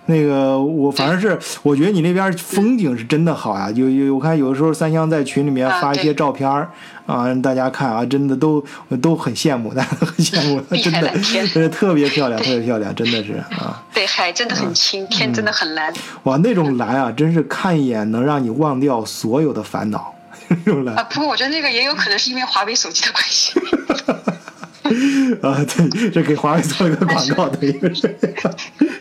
那个我反正是，我觉得你那边风景是真的好呀、有有我看有的时候三香在群里面
啊
发一些照片儿啊，让大家看啊，真的都都很羡慕，大家都很羡慕，真的
天
真的特别漂亮，特别漂亮，真的是啊，
对，海真的很清，天真的很蓝。
哇，那种蓝啊，真是看一眼能让你忘掉所有的烦恼，那种蓝
啊，不过我觉得那个也有可能是因为华为手机的关系。
啊，对，这给华为做了个广告，等于是。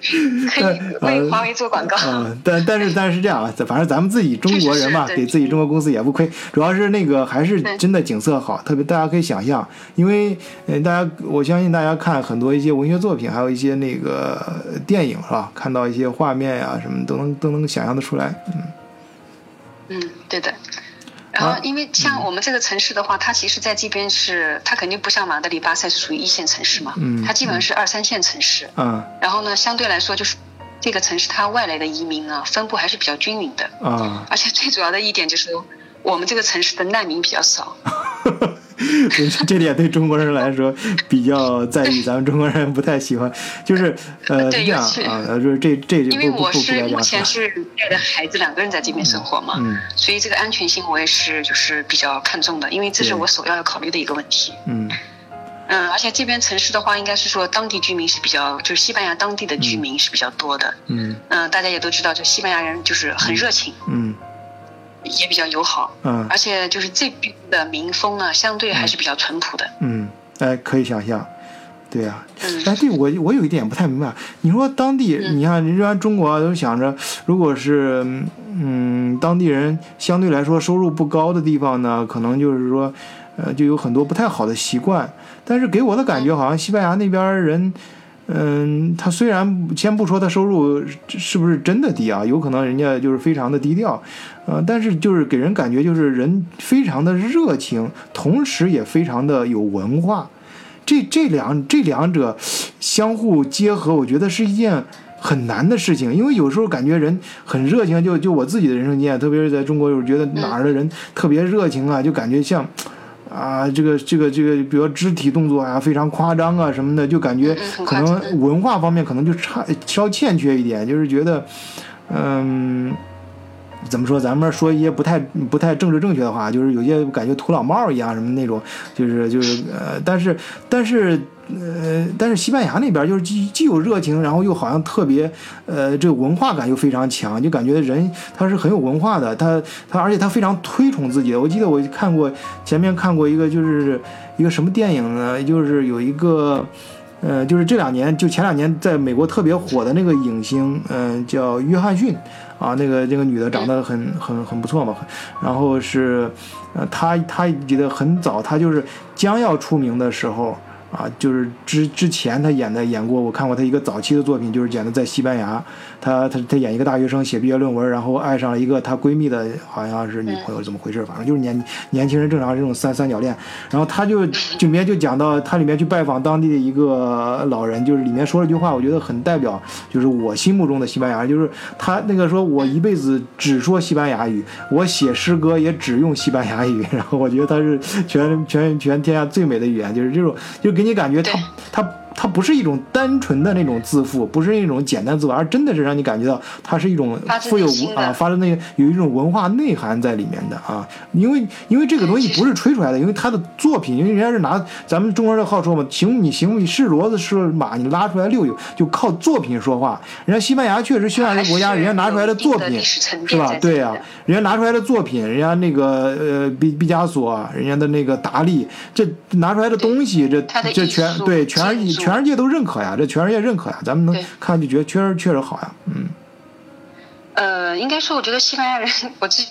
可以为华为做广告。
嗯、但但是但是这样啊，反正咱们自己中国人嘛，给自己中国公司也不亏。主要是那个还是真的景色好，特别大家可以想象，因为呃大家我相信大家看很多一些文学作品，还有一些那个电影是吧？看到一些画面呀、什么都能都能想象得出来。嗯
嗯，对的。然
啊
后，因为像我们这个城市的话，它其实在这边是，它肯定不像马德里、巴塞是属于一线城市嘛，
嗯
它基本上是二三线城市。
嗯
然后呢，相对来说就是这个城市它外来的移民啊，分布还是比较均匀的。
啊，
而且最主要的一点就是，我们这个城市的难民比较少。
这这点对中国人来说比较在意，咱们中国人不太喜欢，就是呃
对
是这样啊，呃就是这这
因为我是。目前是带着孩子两个人在这边生活嘛，
嗯
所以这个安全性我也是就是比较看重的，因为这是我首要要考虑的一个问题。
嗯
嗯，而且这边城市的话，应该是说当地居民是比较，就是西班牙当地的居民是比较多的。
嗯
嗯，大家也都知道，就西班牙人就是很热情，
嗯
也比较友好，
嗯。
而且就是这边的民风呢，相对还是比较淳朴的。
嗯，哎，可以想象，对呀、
嗯。
哎，对我我有一点不太明白，你说当地，
嗯。
你看人家中国啊都想着，如果是嗯当地人相对来说收入不高的地方呢，可能就是说，呃，就有很多不太好的习惯。但是给我的感觉好像西班牙那边人，嗯，嗯他虽然先不说他收入是不是真的低啊，有可能人家就是非常的低调，呃，但是就是给人感觉就是人非常的热情，同时也非常的有文化。这这两这两者相互结合，我觉得是一件很难的事情，因为有时候感觉人很热情，就就我自己的人生经验，特别是在中国，我觉得哪儿的人特别热情啊，就感觉像。啊，这个这个这个，比如肢体动作啊，非常夸张啊什么的，就感觉可能文化方面可能就差稍欠缺一点，就是觉得，嗯，怎么说？咱们说一些不太不太政治正确的话，就是有些感觉土老帽一样什么那种，就是就是呃，但是但是呃，但是西班牙那边就是既既有热情，然后又好像特别呃，这个文化感又非常强，就感觉人他是很有文化的，他他而且他非常推崇自己的。我记得我看过前面看过一个就是一个什么电影呢？就是有一个呃，就是这两年，就前两年在美国特别火的那个影星，嗯、叫约翰逊，啊，那个那个女的长得很很很不错嘛，然后是，呃，她她记得很早，她就是将要出名的时候。啊，就是之之前她演的演过，我看过她一个早期的作品，就是演的在西班牙，她她她演一个大学生写毕业论文，然后爱上了一个她闺蜜的好像是女朋友，怎么回事？反正就是年年轻人正常这种三三角恋，然后她就就里面就讲到她里面去拜访当地的一个老人，就是里面说了一句话，我觉得很代表，就是我心目中的西班牙，就是他那个说我一辈子只说西班牙语，我写诗歌也只用西班牙语，然后我觉得他是全全全天下最美的语言，就是这种，就给你感觉他
对
他。它不是一种单纯的那种自负，不是一种简单自负，而真的是让你感觉到它是一种富有啊，发自那有一种文化内涵在里面的啊。因为因为这个东西不是吹出来的，因为他的作品，因为人家是拿咱们中国人好说嘛，行你行你是骡子是马，你拉出来溜溜，就靠作品说话。人家西班牙确实西班牙这个国家，人家拿出来的作品是吧对呀、
的
人家拿出来的作品，人家那个呃毕毕加索，人家的那个达利，这拿出来的东西，这这全对全世
技术
全世界都认可呀，这全世界认可呀，咱们能看就觉得确实确实好呀，嗯。
呃，应该说，我觉得西班牙人，我自己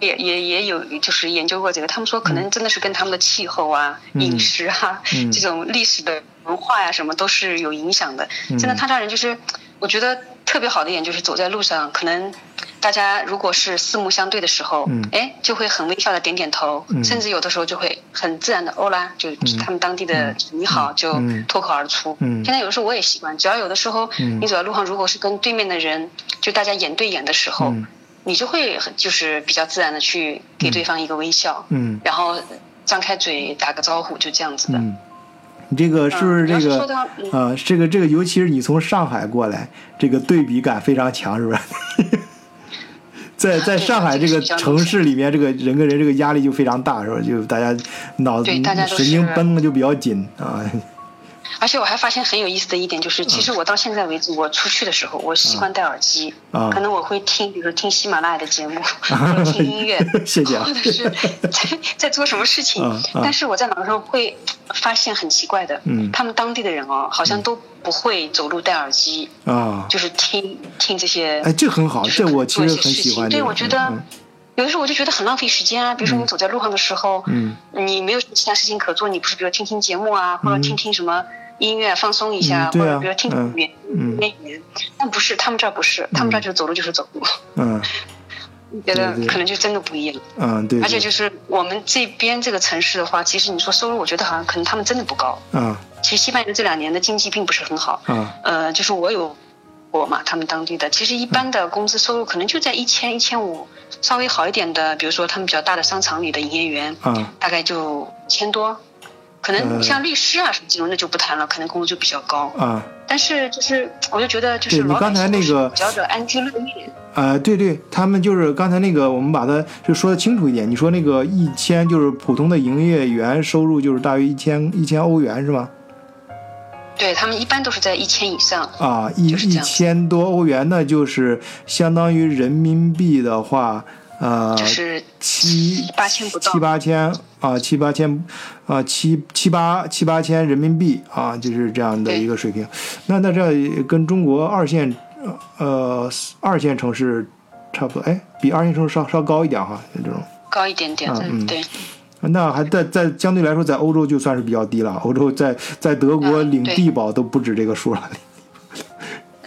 也也也有就是研究过这个，他们说可能真的是跟他们的气候啊、
嗯。
饮食啊、
嗯。
这种历史的文化呀、什么都是有影响的。
嗯。
真的，他家人就是，我觉得特别好的一点就是走在路上，可能大家如果是四目相对的时候，
嗯
哎，就会很微笑的点点头，
嗯
甚至有的时候就会很自然的欧啦，就是他们当地的你好就
嗯
脱口而出。
嗯
现在有的时候我也习惯，只要有的时候
嗯
你走在路上，如果是跟对面的人，就大家眼对眼的时候，
嗯
你就会很就是比较自然的去给对方一个微笑，
嗯
然后张开嘴打个招呼，就这样子的。
嗯，你这个是不是这个啊？这个这个，尤其是你从上海过来，这个对比感非常强，是不是？在在上海这个城市里面，这个人跟人这个压力就非常大，是吧？就大家脑子神经
是
绷的就比较紧啊。
而且我还发现很有意思的一点就是，其实我到现在为止，我出去的时候，我习惯戴耳机，
啊。
可能我会听，比如说听喜马拉雅的节目，听音乐，
谢谢啊
或者是在 在做什么事情。但是我在马路上会发现很奇怪的，
嗯。
他们当地的人哦，好像都不会走路戴耳机，
啊，
就是听听这些。
哎，这很好，
就是
这我其实
做一些
很喜欢。
对，我觉得
嗯。
有的时候我就觉得很浪费时间啊。比如说你走在路上的时候，
嗯。
你没有什么其他事情可做，你不是比如听听节目啊，或者听听什么音乐放松一下，
嗯啊
或者比如听
嗯
语言
嗯。
语言。但不是，他们这儿不是，他们这儿就走路就是走路，
嗯。
觉得可能就真的不一样。
嗯，对，对。
而且就是我们这边这个城市的话，其实你说收入，我觉得好像可能他们真的不高。
嗯。
其实西班牙这两年的经济并不是很好，
嗯。
呃，就是我有我嘛，他们当地的，其实一般的工资收入可能就在一千一千五，稍微好一点的，比如说他们比较大的商场里的营业员，
嗯。
大概就千多。可
呃
能像律师啊什么这种，那就不谈了，可能工资就比较高。
啊
但是就是，我就觉得就是
对你刚才那个
比较的安居乐业。
呃，对对，他们就是刚才那个，我们把它就说的清楚一点。你说那个一千就是普通的营业员收入就是大约一千一千欧元是吗？
对他们一般都是在一千以上。
啊，一一千多欧元，那就是相当于人民币的话，呃，
就是
七
八千不到
七八千啊，七八千啊，七七八七八千人民币啊，就是这样的一个水平。那那这跟中国二线呃二线城市差不多，哎，比二线城市稍稍高一点哈，这种。
高一点点，
嗯嗯
对，
那还在在相对来说，在欧洲就算是比较低了。欧洲在在德国领地保都不止这个数了。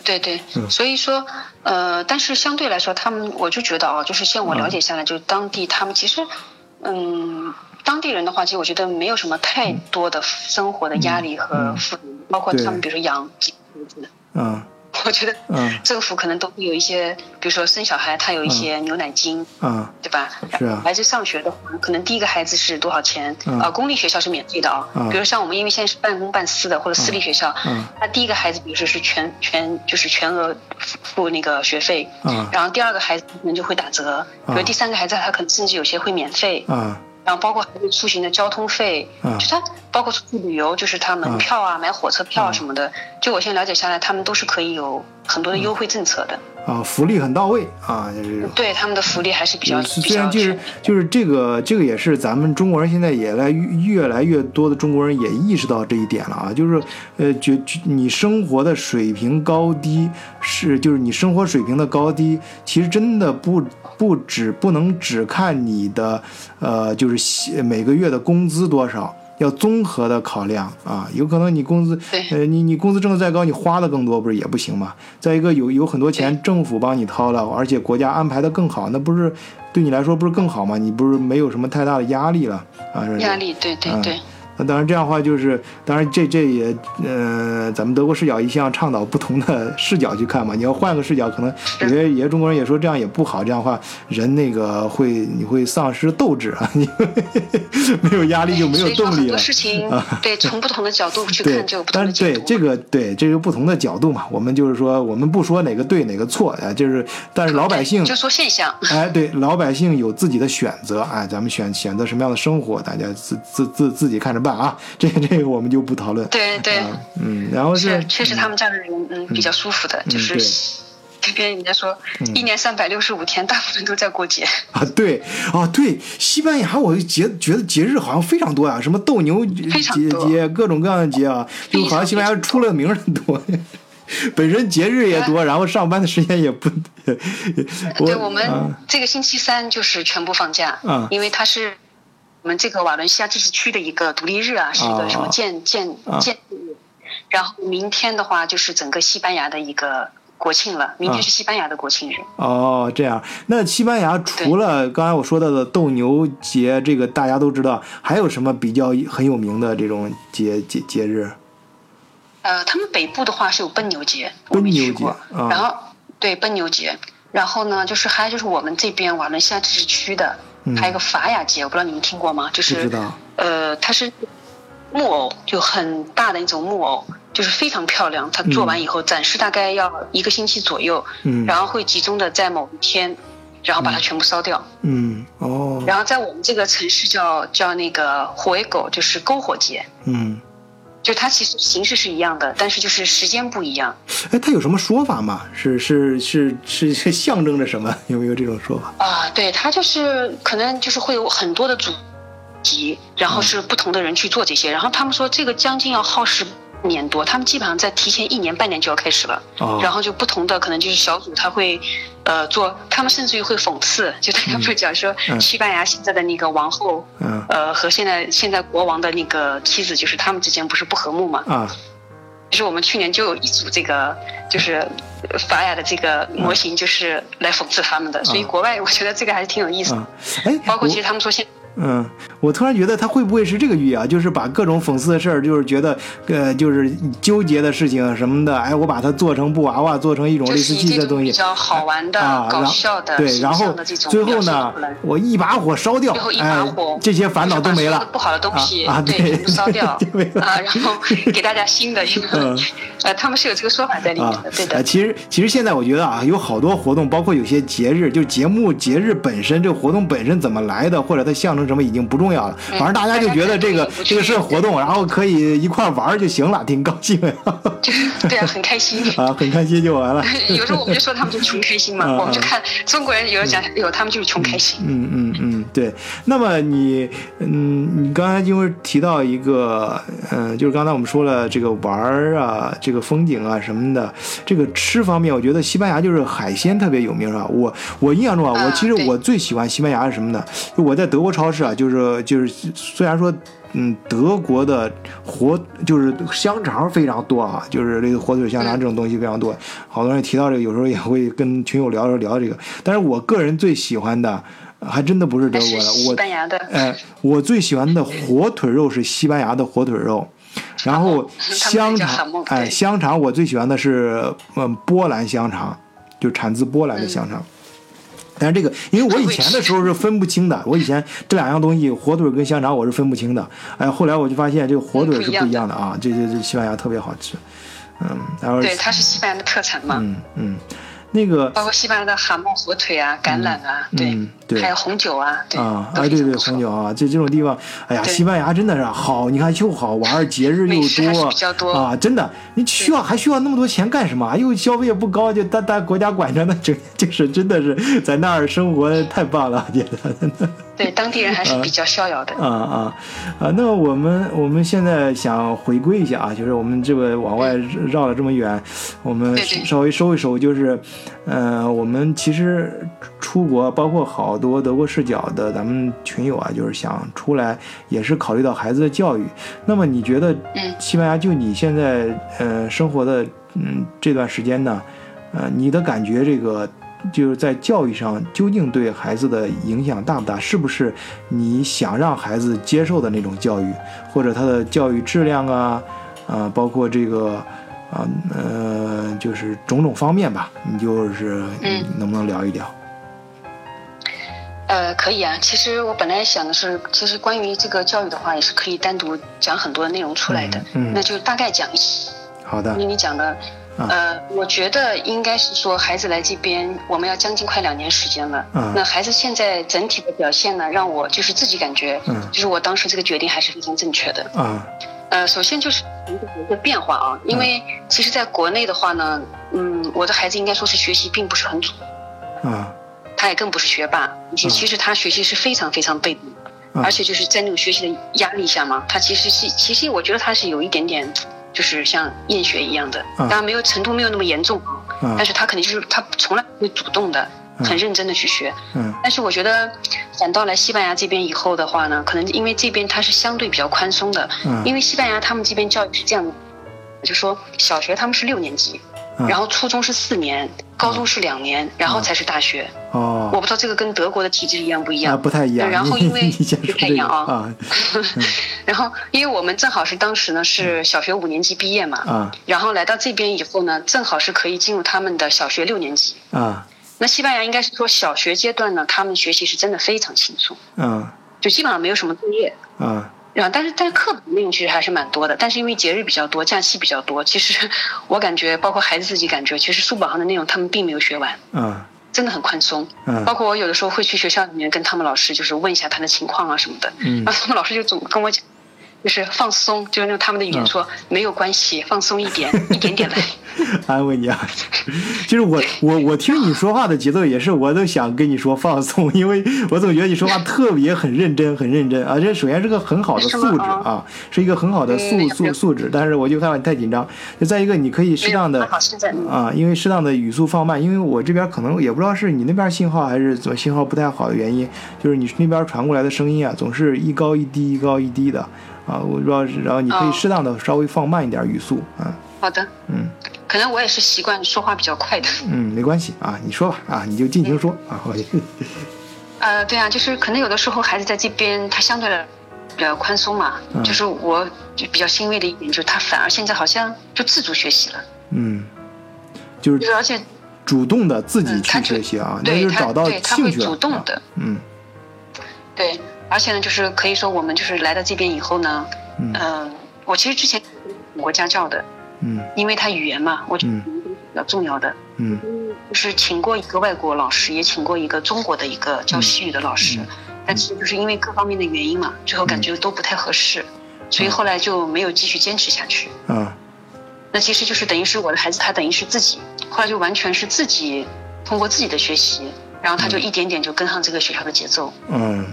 对 对，
嗯
所以说，呃，但是相对来说，他们我就觉得啊，就是像我了解下来，就是当地他们其实，嗯，当地人的话，其实我觉得没有什么太多的生活的压力和负担，包括他们比如说养几个孩子，
嗯。
我觉得
嗯。
政府可能都会有一些，比如说生小孩，他有一些牛奶金，
嗯。
对吧？
是啊。
孩子上学的话，可能第一个孩子是多少钱？
嗯。
啊，公立学校是免费的啊。
嗯。
比如像我们，因为现在是半公半私的或者私立学校，
嗯。
那第一个孩子，比如说是全全就是全额付付那个学费，
嗯。
然后第二个孩子可能就会打折，比如第三个孩子他可能甚至有些会免费，
嗯
然后包括孩子出行的交通费，
嗯
就他包括出去旅游，就是他门票啊、买火车票啊什么的，就我现在了解下来，他们都是可以有很多的优惠政策的。
啊，福利很到位啊，就是
对他们的福利还是比较
虽然就是就是这个这个也是咱们中国人现在也来越来越多的中国人也意识到这一点了啊，就是呃，觉你生活的水平高低是就是你生活水平的高低，其实真的不不只不能只看你的呃，就是每个月的工资多少。要综合的考量啊，有可能你工资，呃，你你工资挣的再高，你花的更多，不是也不行吗？再一个，有有很多钱政府帮你掏了，而且国家安排的更好，那不是对你来说不是更好吗？你不是没有什么太大的压力了啊？
压力，对对对。
那当然，这样的话就是，当然这这也，呃，咱们德国视角一向倡导不同的视角去看嘛。你要换个视角，可能有些有些中国人也说这样也不好。这样的话，人那个会你会丧失斗志啊，你没有压力就没有动力了。
事情对，从不同的角度 去看就不同的
对这个对这个不同的角度嘛。我们就是说，我们不说哪个对哪个错啊，就是但是老百姓
就说现象。
哎，对，老百姓有自己的选择哎，咱们选选择什么样的生活，大家自自自自己看着办。啊，这个这个我们就不讨论。
对对，
嗯，然后
是确实他们这样的人，嗯，比较舒服的，就是这边 人家说一年三百六十五天，大部分都在过节
啊。对啊，对，西班牙我节觉得节日好像非常多啊，什么斗牛节节，各种各样的节啊，就好像西班牙出了名的多。本身节日也多，然后上班的时间也不。
对我们这个星期三就是全部放假，
嗯，
因为它是。我们这个瓦伦西亚自治区的一个独立日啊，是一个什么建建建日，然后明天的话就是整个西班牙的一个国庆了，明天是西班牙的国庆日。
哦，这样，那西班牙除了刚才我说到的斗牛节，这个大家都知道，还有什么比较很有名的这种节节节日？
呃，他们北部的话是有奔牛节，
奔牛节，
然后对奔牛节，然后呢，就是还有就是我们这边瓦伦西亚自治区的。还有一个法雅节，我不知道你们听过吗？就是呃，它是木偶，就很大的一种木偶，就是非常漂亮。它做完以后展示大概要一个星期左右，
嗯，
然后会集中的在某一天，然后把它全部烧掉。
嗯，哦。
然后在我们这个城市叫叫那个火尾狗，就是篝火节。
嗯。
就它其实形式是一样的，但是就是时间不一样。
哎，它有什么说法吗？是是是是是象征着什么？有没有这种说法？
啊，对，它就是可能就是会有很多的主题，然后是不同的人去做这些，然后他们说这个将近要耗时。年多，他们基本上在提前一年半年就要开始了，然后就不同的可能就是小组他会，呃做，他们甚至于会讽刺，就大家会讲说西班牙现在的那个王后，呃和现在现在国王的那个妻子，就是他们之间不是不和睦嘛？
啊，
就是我们去年就有一组这个就是法雅的这个模型，就是来讽刺他们的，所以国外我觉得这个还是挺有意思的，
哎，
包括其实他们说现。
嗯，我突然觉得他会不会是这个寓意啊？就是把各种讽刺的事儿，就是觉得，呃，就是纠结的事情什么的，哎，我把它做成布娃娃，做成一种类似器的东西，
比较好玩的、搞笑的，
对，然后最后呢，我一把火烧掉，哎，这些烦恼都没了，
不好的东西
啊，对，
烧掉 啊，然后 给大家新的一个，呃，他们是有这个说法在里面的，对的。
其实，其实现在我觉得啊，有好多活动，包括有些节日，就节目节日本身，这个活动本身怎么来的，或者它象征。什么已经不重要了，反正大家就觉得这个这个是活动，然后可以一块玩就行了，挺高兴。
对啊，很开心
啊，很开心就完了。
有时候我们就说他们就穷开心嘛，我们就看中国人有人讲有他们就是穷开心。
嗯嗯嗯，对。那么你嗯，你刚才因为提到一个嗯，就是刚才我们说了这个玩啊，这个风景啊什么的，这个吃方面，我觉得西班牙就是海鲜特别有名啊。我我印象中啊，我其实我最喜欢西班牙是什么呢？我在德国超市啊，就是就是，虽然说，嗯，德国的火就是香肠非常多啊，就是这个火腿香肠这种东西非常多。好多人提到这个，有时候也会跟群友聊着聊这个。但是我个人最喜欢的，还真的不是德国的，我
西班牙的。
哎，我最喜欢的火腿肉是西班牙的火腿肉，然后 香肠，哎，香肠我最喜欢的是嗯波兰香肠，就产自波兰的香肠。但是这个，因为我以前的时候是分不清的，我以前这两样东西，火腿跟香肠我是分不清的。哎，后来我就发现这个火腿是不一样的啊，这这这西班牙特别好吃，嗯，然后
对，它是西班牙的特产嘛，
嗯嗯，那个
包括西班牙的蛤蟆火腿啊，橄榄啊，对
对
还有红酒啊，对
啊，
都
哎，对对，红酒啊，这这种地方，哎呀，西班牙真的是好，你看又好玩，节日又多
比较多
啊，真的，你需要还需要那么多钱干什么？又消费也不高，就大大国家管着，那整 就是真的是在那儿生活太棒了，我觉得。
对当地人还是比较逍遥的。
啊 啊啊！那我们我们现在想回归一下啊，就是我们这个往外绕了这么远，我们
对对
稍微收一收，就是，呃，我们其实出国，包括好多德国视角的咱们群友啊，就是想出来，也是考虑到孩子的教育。那么你觉得
嗯
西班牙就你现在呃生活的嗯这段时间呢，呃，你的感觉这个就是在教育上究竟对孩子的影响大不大？是不是你想让孩子接受的那种教育，或者他的教育质量啊，啊、包括这个啊呃就是种种方面吧，你就是
嗯
能不能聊一聊？
呃，可以啊。其实我本来想的是，其实关于这个教育的话，也是可以单独讲很多内容出来的。
嗯嗯
那就大概讲一下。
好的
因为，你讲的，
啊
呃，我觉得应该是说，孩子来这边，我们要将近快两年时间了。
嗯
那孩子现在整体的表现呢，让我就是自己感觉，
嗯
就是我当时这个决定还是非常正确的。
啊
呃，首先就是一个一个变化啊，因为其实在国内的话呢，嗯，我的孩子应该说是学习并不是很主动，
啊
他也更不是学霸，其其实他学习是非常非常被动而且就是在那种学习的压力下嘛，他其实是其实我觉得他是有一点点，就是像厌学一样的，
嗯。
当然没有程度没有那么严重，
啊
但是他肯定就是他从来不会主动的。很认真的去学，
嗯。
但是我觉得反到来西班牙这边以后的话呢，可能因为这边它是相对比较宽松的，
嗯。
因为西班牙他们这边教育是这样的，就说小学他们是六年级，
嗯。
然后初中是四年，高中是两年，然后才是大学。
哦。
我不知道这个跟德国的体制一样不一
啊
样。
不太一样，
然后因为 不太一样啊，
啊。
然后因为我们正好是当时呢是小学五年级毕业嘛，
啊。
然后来到这边以后呢，正好是可以进入他们的小学六年级。
啊。
那西班牙应该是说小学阶段呢，他们学习是真的非常轻松，
啊。
就基本上没有什么作业。
啊。
然后，但是但是课本内容其实还是蛮多的，但是因为节日比较多，假期比较多，其实 我感觉，包括孩子自己感觉，其实书本上的内容他们并没有学完，
啊
真的很宽松。
嗯。
包括我有的时候会去学校里面跟他们老师就是问一下他的情况啊什么的，
嗯。
然后他们老师就总跟我讲，就是放松，就是用他们的语言
嗯
说、没有关系，放松一点，一点点来。
安慰你啊，就是我我我听你说话的节奏也是，我都想跟你说放松，因为我总觉得你说话特别很认真，很认真啊。这首先是个很好的素质啊，是一个很好的素素素质，但是我就怕你太紧张。就再一个，你可以适当的啊，因为适当的语速放慢，因为我这边可能也不知道是你那边信号还是怎么信号不太好的原因，就是你那边传过来的声音啊，总是一高一低，一高一低的啊，我不知道是，然后你可以
哦
适当的稍微放慢一点语速啊，
好的，
嗯。
可能我也是习惯说话比较快的。
嗯，没关系啊，你说吧啊，你就尽情说啊。我
呃，对啊，就是可能有的时候孩子在这边他相对的比较宽松嘛，
嗯
就是我就比较欣慰的一点就是他反而现在好像就自主学习了，
嗯，就
就是是而且
主动的自己去学习啊，那
对他
就是找到
对他会
兴趣了。
主动的，
嗯
对，而且呢，就是可以说我们就是来到这边以后呢，
嗯
嗯、我其实之前请过家教的，
嗯
因为他语言嘛，我觉得比较重要的，
嗯
就是请过一个外国老师，也请过一个中国的一个教西语的老师，
嗯
但其实就是因为各方面的原因嘛，最后感觉都不太合适，所以后来就没有继续坚持下去。
啊
那其实就是等于是我的孩子，他等于是自己，后来就完全是自己通过自己的学习，然后他就一点点就跟上这个学校的节奏。
嗯，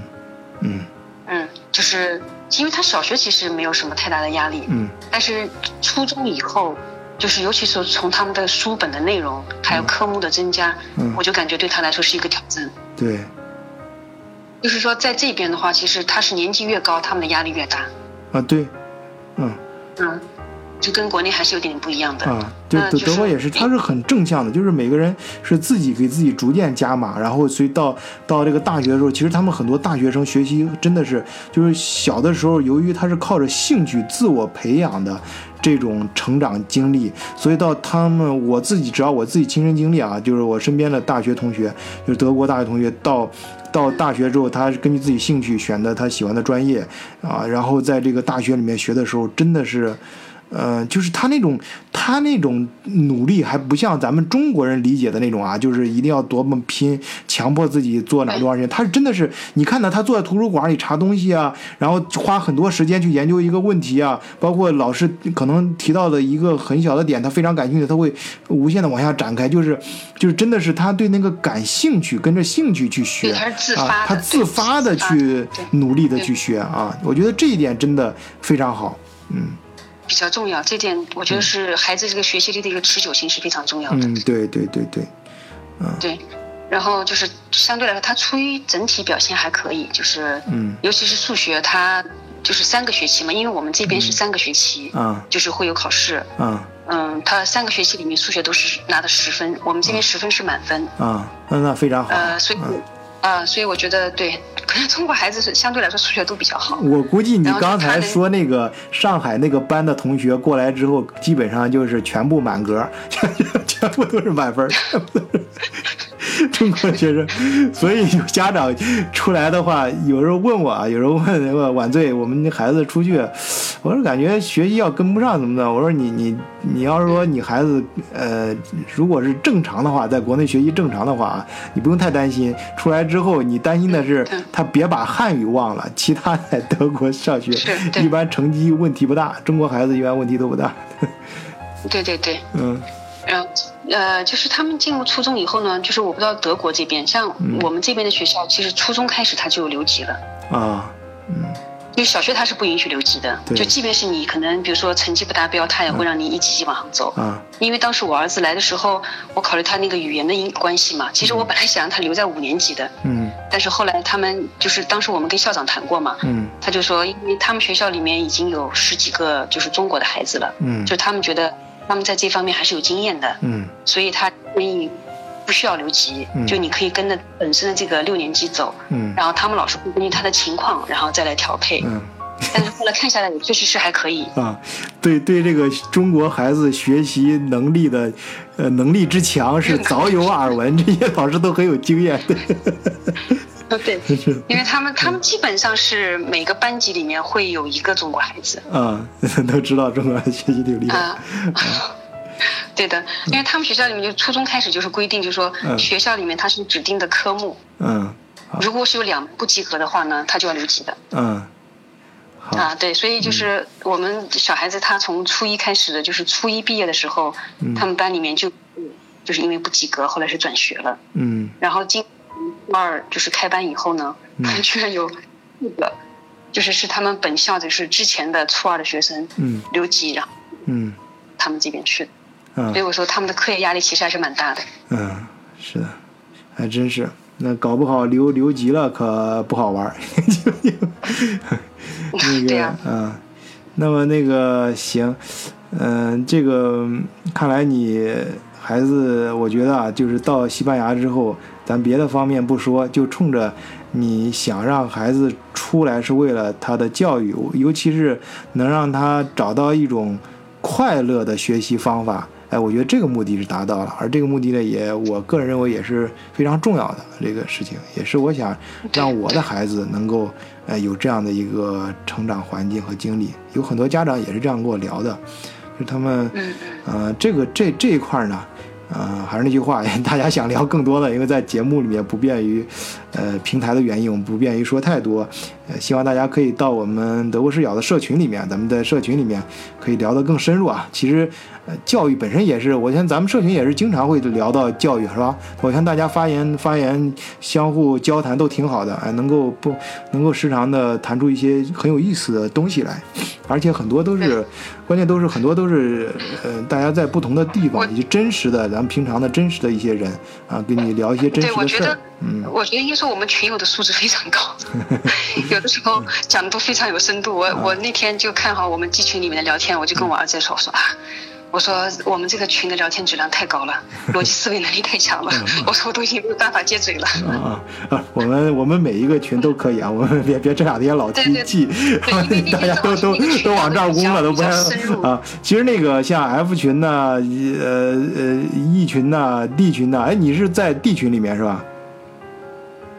就是因为他小学其实没有什么太大的压力，
嗯。
但是初中以后，就是尤其是从他们的书本的内容还有科目的增加，
嗯。
我就感觉对他来说是一个挑战。
对。
就是说，在这边的话，其实他是年纪越高，他们的压力越大。
啊对。嗯。
嗯，就跟国内还是有点不一样的。
啊，就德
就是
德国也是，它是很正向的，就是每个人是自己给自己逐渐加码，然后所以到到这个大学的时候，其实他们很多大学生学习真的是就是小的时候，由于他是靠着兴趣自我培养的这种成长经历，所以到他们我自己只要我自己亲身经历啊，就是我身边的大学同学，就是德国大学同学到。到大学之后，他根据自己兴趣选的他喜欢的专业，啊，然后在这个大学里面学的时候，真的是，呃，就是他那种他那种努力还不像咱们中国人理解的那种啊，就是一定要多么拼，强迫自己做哪多长时间。他是真的是，你看到他坐在图书馆里查东西啊，然后花很多时间去研究一个问题啊，包括老师可能提到的一个很小的点，他非常感兴趣，他会无限的往下展开，就是就是真的是他对那个感兴趣，跟着兴趣去学
他是自
啊，他自发的去努力的去学啊，我觉得这一点真的非常好，嗯。
比较重要，这点我觉得是孩子这个学习力的一个持久性是非常重要的。
嗯，对对对对，嗯。
对，然后就是相对来说，他初一整体表现还可以，就是
嗯，
尤其是数学，他就是三个学期嘛，因为我们这边是三个学期，
嗯，
就是会有考试，
嗯，
嗯，他三个学期里面数学都是拿的十分，我们这边十分是满分，
啊，那那非常好，
呃，所以。啊，所以我觉得对，可能中国孩子是相对来说数学都比较好。
我估计你刚才说那个上海那个班的同学过来之后，基本上就是全部满格，全全部都是满分。中国学生，所以有家长出来的话，有时候问我啊，有时候问那个晚醉，我们孩子出去，我说感觉学习要跟不上怎么的？我说你你你要是说你孩子呃，如果是正常的话，在国内学习正常的话啊，你不用太担心。出来之后，你担心的是他别把汉语忘了，其他在德国上学一般成绩问题不大，中国孩子一般问题都不大。
对对对，
嗯。
然后，呃，就是他们进入初中以后呢，就是我不知道德国这边，像我们这边的学校，其实初中开始他就留级了。
啊，嗯。
因为小学他是不允许留级的，就即便是你可能比如说成绩不达标，他也会让你一级级往上走。
啊。
因为当时我儿子来的时候，我考虑他那个语言的因关系嘛，其实我本来想让他留在五年级的。
嗯。
但是后来他们就是当时我们跟校长谈过嘛。
嗯。
他就说，因为他们学校里面已经有十几个就是中国的孩子了。
嗯。
就他们觉得。他们在这方面还是有经验的，
嗯，
所以他建议不需要留级，就你可以跟着本身的这个六年级走，
嗯，
然后他们老师会根据他的情况，然后再来调配，
嗯，
但是后来看下来也确实是还可以
啊，对对，这个中国孩子学习能力的，呃，能力之强是 早有耳闻，这些老师都很有经验，对。
对，因为他们他们基本上是每个班级里面会有一个中国孩子，
啊，都知道中国学习挺厉害。
啊，对的，因为他们学校里面就初中开始就是规定，就是说学校里面它是指定的科目，
嗯，
如果是有两不及格的话呢，他就要留级的。
嗯，
啊，对，所以就是我们小孩子他从初一开始的，就是初一毕业的时候，他们班里面就就是因为不及格，后来是转学了。
嗯，
然后今。初二就是开班以后呢，居然有四个，就是是他们本校就是之前的初二的学生留级，然后
嗯，
他们这边去的，嗯。
所
以我说他们的课业压力其实还是蛮大的。
嗯，是的，还真是，那搞不好留留级了可不好玩 那个，嗯，那么那个行，嗯，这个看来你孩子，我觉得啊，就是到西班牙之后。咱别的方面不说，就冲着你想让孩子出来是为了他的教育，尤其是能让他找到一种快乐的学习方法。哎，我觉得这个目的是达到了，而这个目的呢，也我个人认为也是非常重要的这个事情，也是我想让我的孩子能够呃有这样的一个成长环境和经历。有很多家长也是这样跟我聊的，就他们，呃，这个这这一块呢。呃，还是那句话，大家想聊更多的，因为在节目里面不便于，呃，平台的原因，我们不便于说太多。呃，希望大家可以到我们德国视角的社群里面，咱们的社群里面可以聊得更深入啊。其实，呃，教育本身也是，我像咱们社群也是经常会聊到教育，是吧？我看大家发言发言，相互交谈都挺好的，哎，能够不能够时常的谈出一些很有意思的东西来，而且很多都是，关键都是很多都是，呃，大家在不同的地方以及真实的，咱们平常的真实的一些人啊，跟你聊一些真实的事儿。嗯，
我觉得应该说我们群友的素质非常高，有的时候讲的都非常有深度。我我那天就看好我们 G 群里面的聊天，我就跟我儿子说，我说啊，我说我们这个群的聊天质量太高了，逻辑思维能力太强了，我说我都已经没有办法接嘴了。
啊啊，我们我们每一个群都可以啊，我们别别这两天老提记，大家都都都往这儿攻了，都不太啊。其实那个像 F 群呢，呃呃 E 群呢，D 群呢，哎，你是在 D 群里面是吧？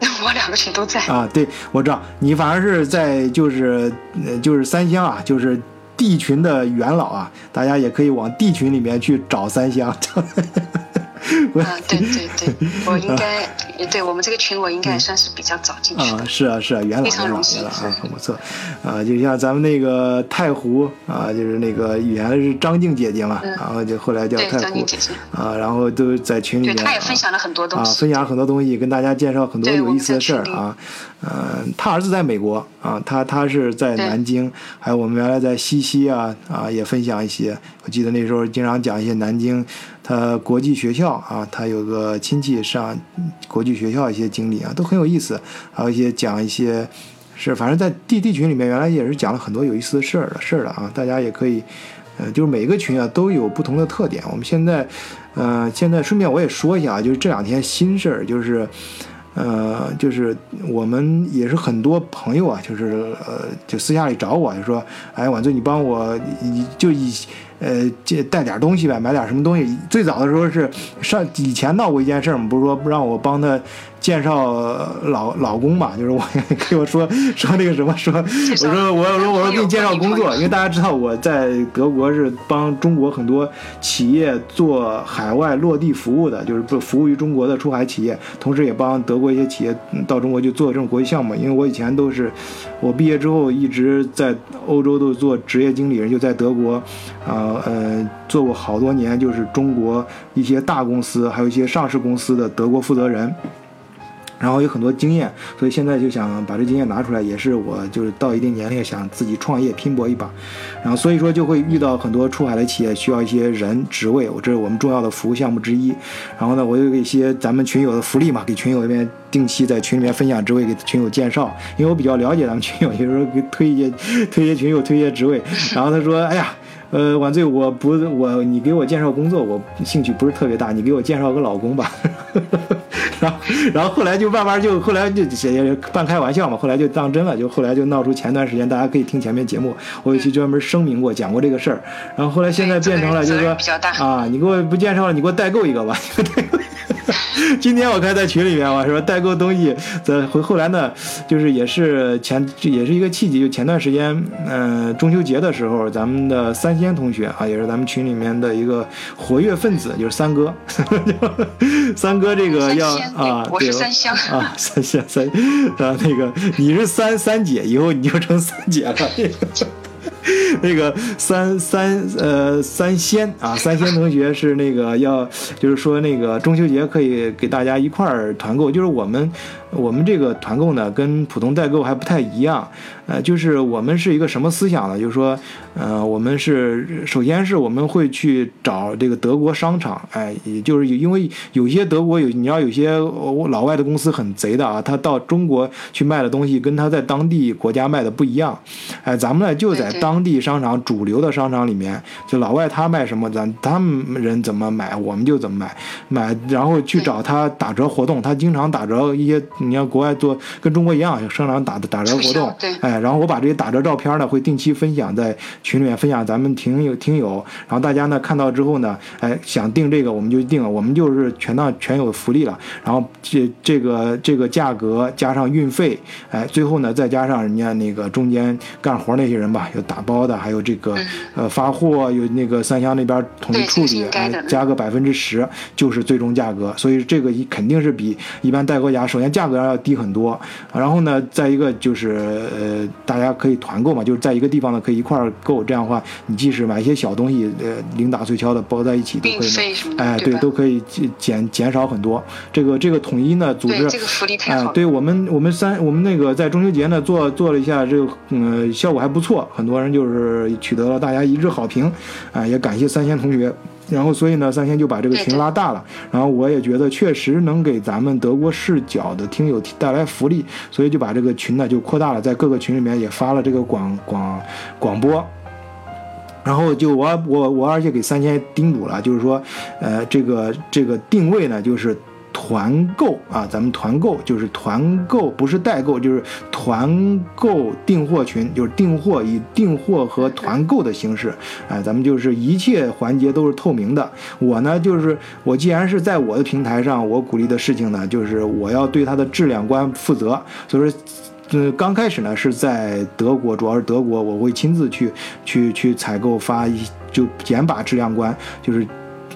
我两个群都在
啊，对，我知道你反而是在就是呃就是三乡啊，就是 D 群的元老啊，大家也可以往 D 群里面去找三香。
啊，对对对，我应该，对我们这个群，我应该也算是比较早进去
啊，是啊是啊，元老元老元老啊，很不错啊，就像咱们那个太湖啊，就是那个原来是张静姐姐嘛，
嗯
然后就后来叫太湖啊，然后都在群里，面啊
他也分享了很多东
啊，
西。
分享很多东西，跟大家介绍很多有意思的事儿啊。呃，他儿子在美国啊，他他是在南京，还有我们原来在西溪啊啊也分享一些。我记得那时候经常讲一些南京他国际学校啊，他有个亲戚上国际学校一些经历啊，都很有意思。还有一些讲一些是，反正在地地群里面原来也是讲了很多有意思的事儿的事儿了啊，大家也可以。呃，就是每个群啊都有不同的特点。我们现在，呃，现在顺便我也说一下啊，就是这两天新事儿，就是，呃，就是我们也是很多朋友啊，就是呃，就私下里找我，就说，哎，晚醉，你帮我你就以。呃，借带点东西呗，买点什么东西。最早的时候是上以前闹过一件事儿嘛，不是说不让我帮他介绍老老公嘛，就是我 给我说说那个什么说，我说我我说我说给你介绍工作，因为大家知道我在德国是帮中国很多企业做海外落地服务的，就是不服务于中国的出海企业，同时也帮德国一些企业嗯到中国去做这种国际项目。因为我以前都是我毕业之后一直在欧洲都做职业经理人，就在德国，啊呃做过好多年，就是中国一些大公司还有一些上市公司的德国负责人。然后有很多经验，所以现在就想把这经验拿出来，也是我就是到一定年龄想自己创业拼搏一把，然后所以说就会遇到很多出海的企业需要一些人职位，我这是我们重要的服务项目之一。然后呢，我有一些咱们群友的福利嘛，给群友那边定期在群里面分享职位，给群友介绍，因为我比较了解咱们群友，有时候给推一些推一些群友推一些职位，然后他说，哎呀。呃，晚醉，我不，我你给我介绍工作，我兴趣不是特别大，你给我介绍个老公吧。然后，然后后来就慢慢就后来就也半开玩笑嘛，后来就当真了，就后来就闹出前段时间大家可以听前面节目，我有去专门声明过讲过这个事儿。然后后来现在变成了就是说啊，你给我不介绍了，你给我代购一个吧，代购。今天我看在群里面，我说代购东西，在后后来呢，就是也是前这也是一个契机，就前段时间，嗯、中秋节的时候，咱们的三仙同学啊，也是咱们群里面的一个活跃分子，就是三哥，三哥这个要啊，
我是三香
啊，三仙三啊，那个你是三三姐，以后你就成三姐了。那个三三呃三仙啊，三仙同学是那个要就是说那个中秋节可以给大家一块儿团购，就是我们我们这个团购呢跟普通代购还不太一样，呃，就是我们是一个什么思想呢？就是说，呃，我们是首先是我们会去找这个德国商场，哎，也就是因为有些德国有你要有些呃老外的公司很贼的啊，他到中国去卖的东西跟他在当地国家卖的不一样，哎，咱们呢就在当地商场主流的商场里面，就老外他卖什么，咱他们人怎么买，我们就怎么买，买然后去找他打折活动，他经常打折一些，你像国外做跟中国一样，商场打打折活动哎，然后我把这些打折照片呢会定期分享在群里面，分享咱们听友听友，然后大家呢看到之后呢，哎，想订这个我们就订，我们就是全当全有福利了，然后这这个这个价格加上运费，哎，最后呢再加上人家那个中间干活那些人吧，有打包的，还有这个、呃发货，有那个三湘那边统一处理，哎加个百分之十就是最终价格，所以这个一肯定是比一般代购价，首先价格要低很多，然后呢，再一个就是呃，大家可以团购嘛，就是在一个地方呢可以一块儿购，这样的话，你即使买一些小东西，呃，零打碎敲的包在一起都可以
费什么的
哎，
对
都可以减减减少很多。这个这个统一呢，组织
对这个福利太好
哎，对我们我们三我们那个在中秋节呢做做了一下这个嗯、效果还不错，很多人就是取得了大家一致好评，啊、也感谢三仙同学。然后，所以呢，三千就把这个群拉大了。然后我也觉得确实能给咱们德国视角的听友带来福利，所以就把这个群呢就扩大了，在各个群里面也发了这个广广广播。然后就我我我而且给三千叮嘱了，就是说，呃，这个这个定位呢，就是团购啊，咱们团购就是团购，不是代购，就是团购订货群，就是订货以订货和团购的形式，哎，咱们就是一切环节都是透明的。我呢，就是我既然是在我的平台上，我鼓励的事情呢，就是我要对它的质量观负责，所以说。呃，刚开始呢是在德国，主要是德国，我会亲自去去去采购发一，就严把质量关，就是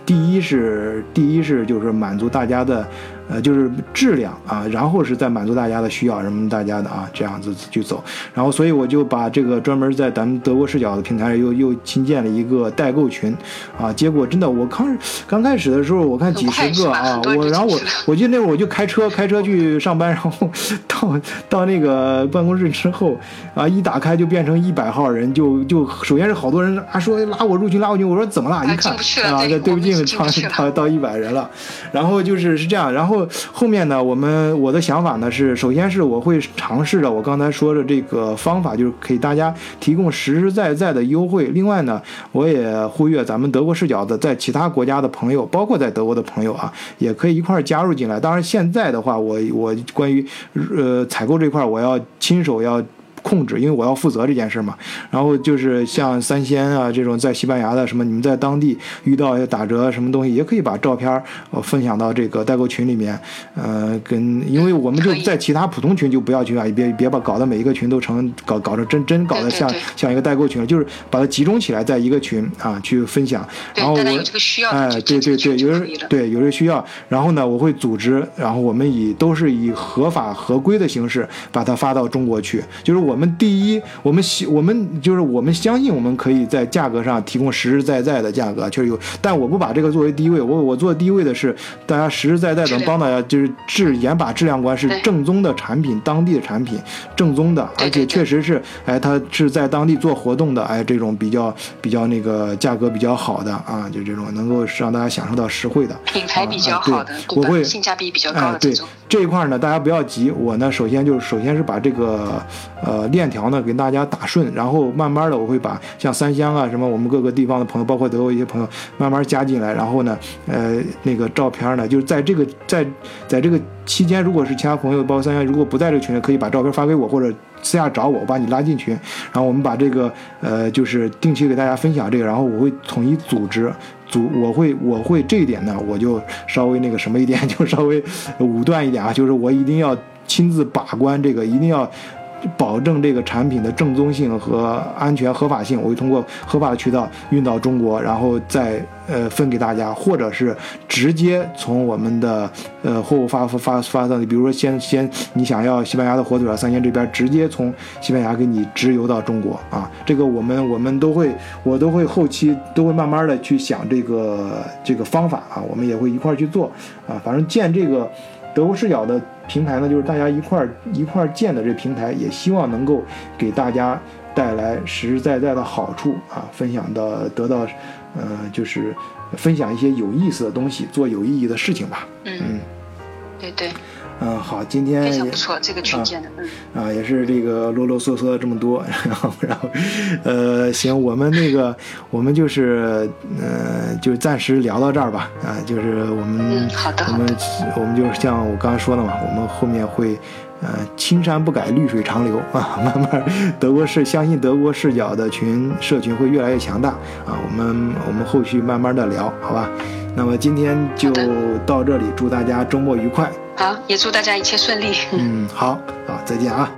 第一是第一是就是满足大家的。呃，就是质量啊，然后是在满足大家的需要，什么大家的啊，这样子去走。然后，所以我就把这个专门在咱们德国视角的平台又又新建了一个代购群，啊，结果真的，我刚刚开始的时候，我看几十个啊，我然后我我记得那会儿我就开车开车去上班，然后 到到那个办公室之后啊，一打开就变成一百号人，就就首先是好多人啊说拉我入群拉我进，我说怎么了？一看啊，这对不进，到到到一百人了，然后就是是这样，然后。后后面呢，我们我的想法呢是，首先是我会尝试着我刚才说的这个方法，就是给大家提供实实在在的优惠。另外呢，我也呼吁咱们德国视角的在其他国家的朋友，包括在德国的朋友啊，也可以一块儿加入进来。当然，现在的话，我我关于呃采购这块，我要亲手要。控制，因为我要负责这件事嘛。然后就是像三鲜啊这种在西班牙的什么，你们在当地遇到打折什么东西，也可以把照片呃分享到这个代购群里面。呃，跟因为我们就在其他普通群就不要去啊，别别把搞得每一个群都成搞搞成真真搞得像像一个代购群，就是把它集中起来在一个群啊去分享。然后我哎对对对，有人对有人需要，然后呢我会组织，然后我们以都是以合法合规的形式把它发到中国去，就是我。我们第一，我们希我们就是我们相信我们可以在价格上提供实实在在的价格，确实有。但我不把这个作为第一位，我我做第一位的是大家实实在在的帮大家，就是质严把质量关，是正宗的产品，当地的产品，正宗的，而且确实是，哎，它是在当地做活动的，哎，这种比较比较那个价格比较好的啊，就这种能够让大家享受到实惠的。
品牌比较好的，
我会
性价比比较高的
这种。这一块呢，大家不要急，我呢首先就是首先是把这个呃链条呢给大家打顺，然后慢慢的我会把像三湘啊什么我们各个地方的朋友，包括德国一些朋友慢慢加进来，然后呢呃那个照片呢就是在这个在在这个期间，如果是其他朋友包括三湘如果不在这个群里，可以把照片发给我或者私下找我，我把你拉进群，然后我们把这个呃就是定期给大家分享这个，然后我会统一组织。我会我会这一点呢，我就稍微那个什么一点，就稍微武断一点啊，就是我一定要亲自把关这个，一定要。保证这个产品的正宗性和安全合法性，我会通过合法的渠道运到中国，然后再呃分给大家，或者是直接从我们的呃货物发发发到你，比如说先先你想要西班牙的火腿啊，三鲜这边直接从西班牙给你直邮到中国啊，这个我们我们都会我都会后期都会慢慢的去想这个这个方法啊，我们也会一块去做啊，反正建这个。德国视角的平台呢，就是大家一块儿一块儿建的这平台，也希望能够给大家带来实实在在的好处啊，分享的得到，呃，就是分享一些有意思的东西，做有意义的事情吧。
嗯，对对。
嗯，好，今天
非常不错，这个群建的，
嗯，啊，也是这个啰啰嗦嗦的这么多，然后，然后，呃，行，我们那个，我们就是，呃，就暂时聊到这儿吧，啊，就是我们，
好的，
我们，我们就像我刚才说的嘛，我们后面会，呃，青山不改，绿水长流啊，慢慢，德国视，相信德国视角的群社群会越来越强大啊，我们，我们后续慢慢的聊，好吧？那么今天就到这里，祝大家周末愉快。
好，也祝大家一切顺利。
嗯，好，好，再见啊。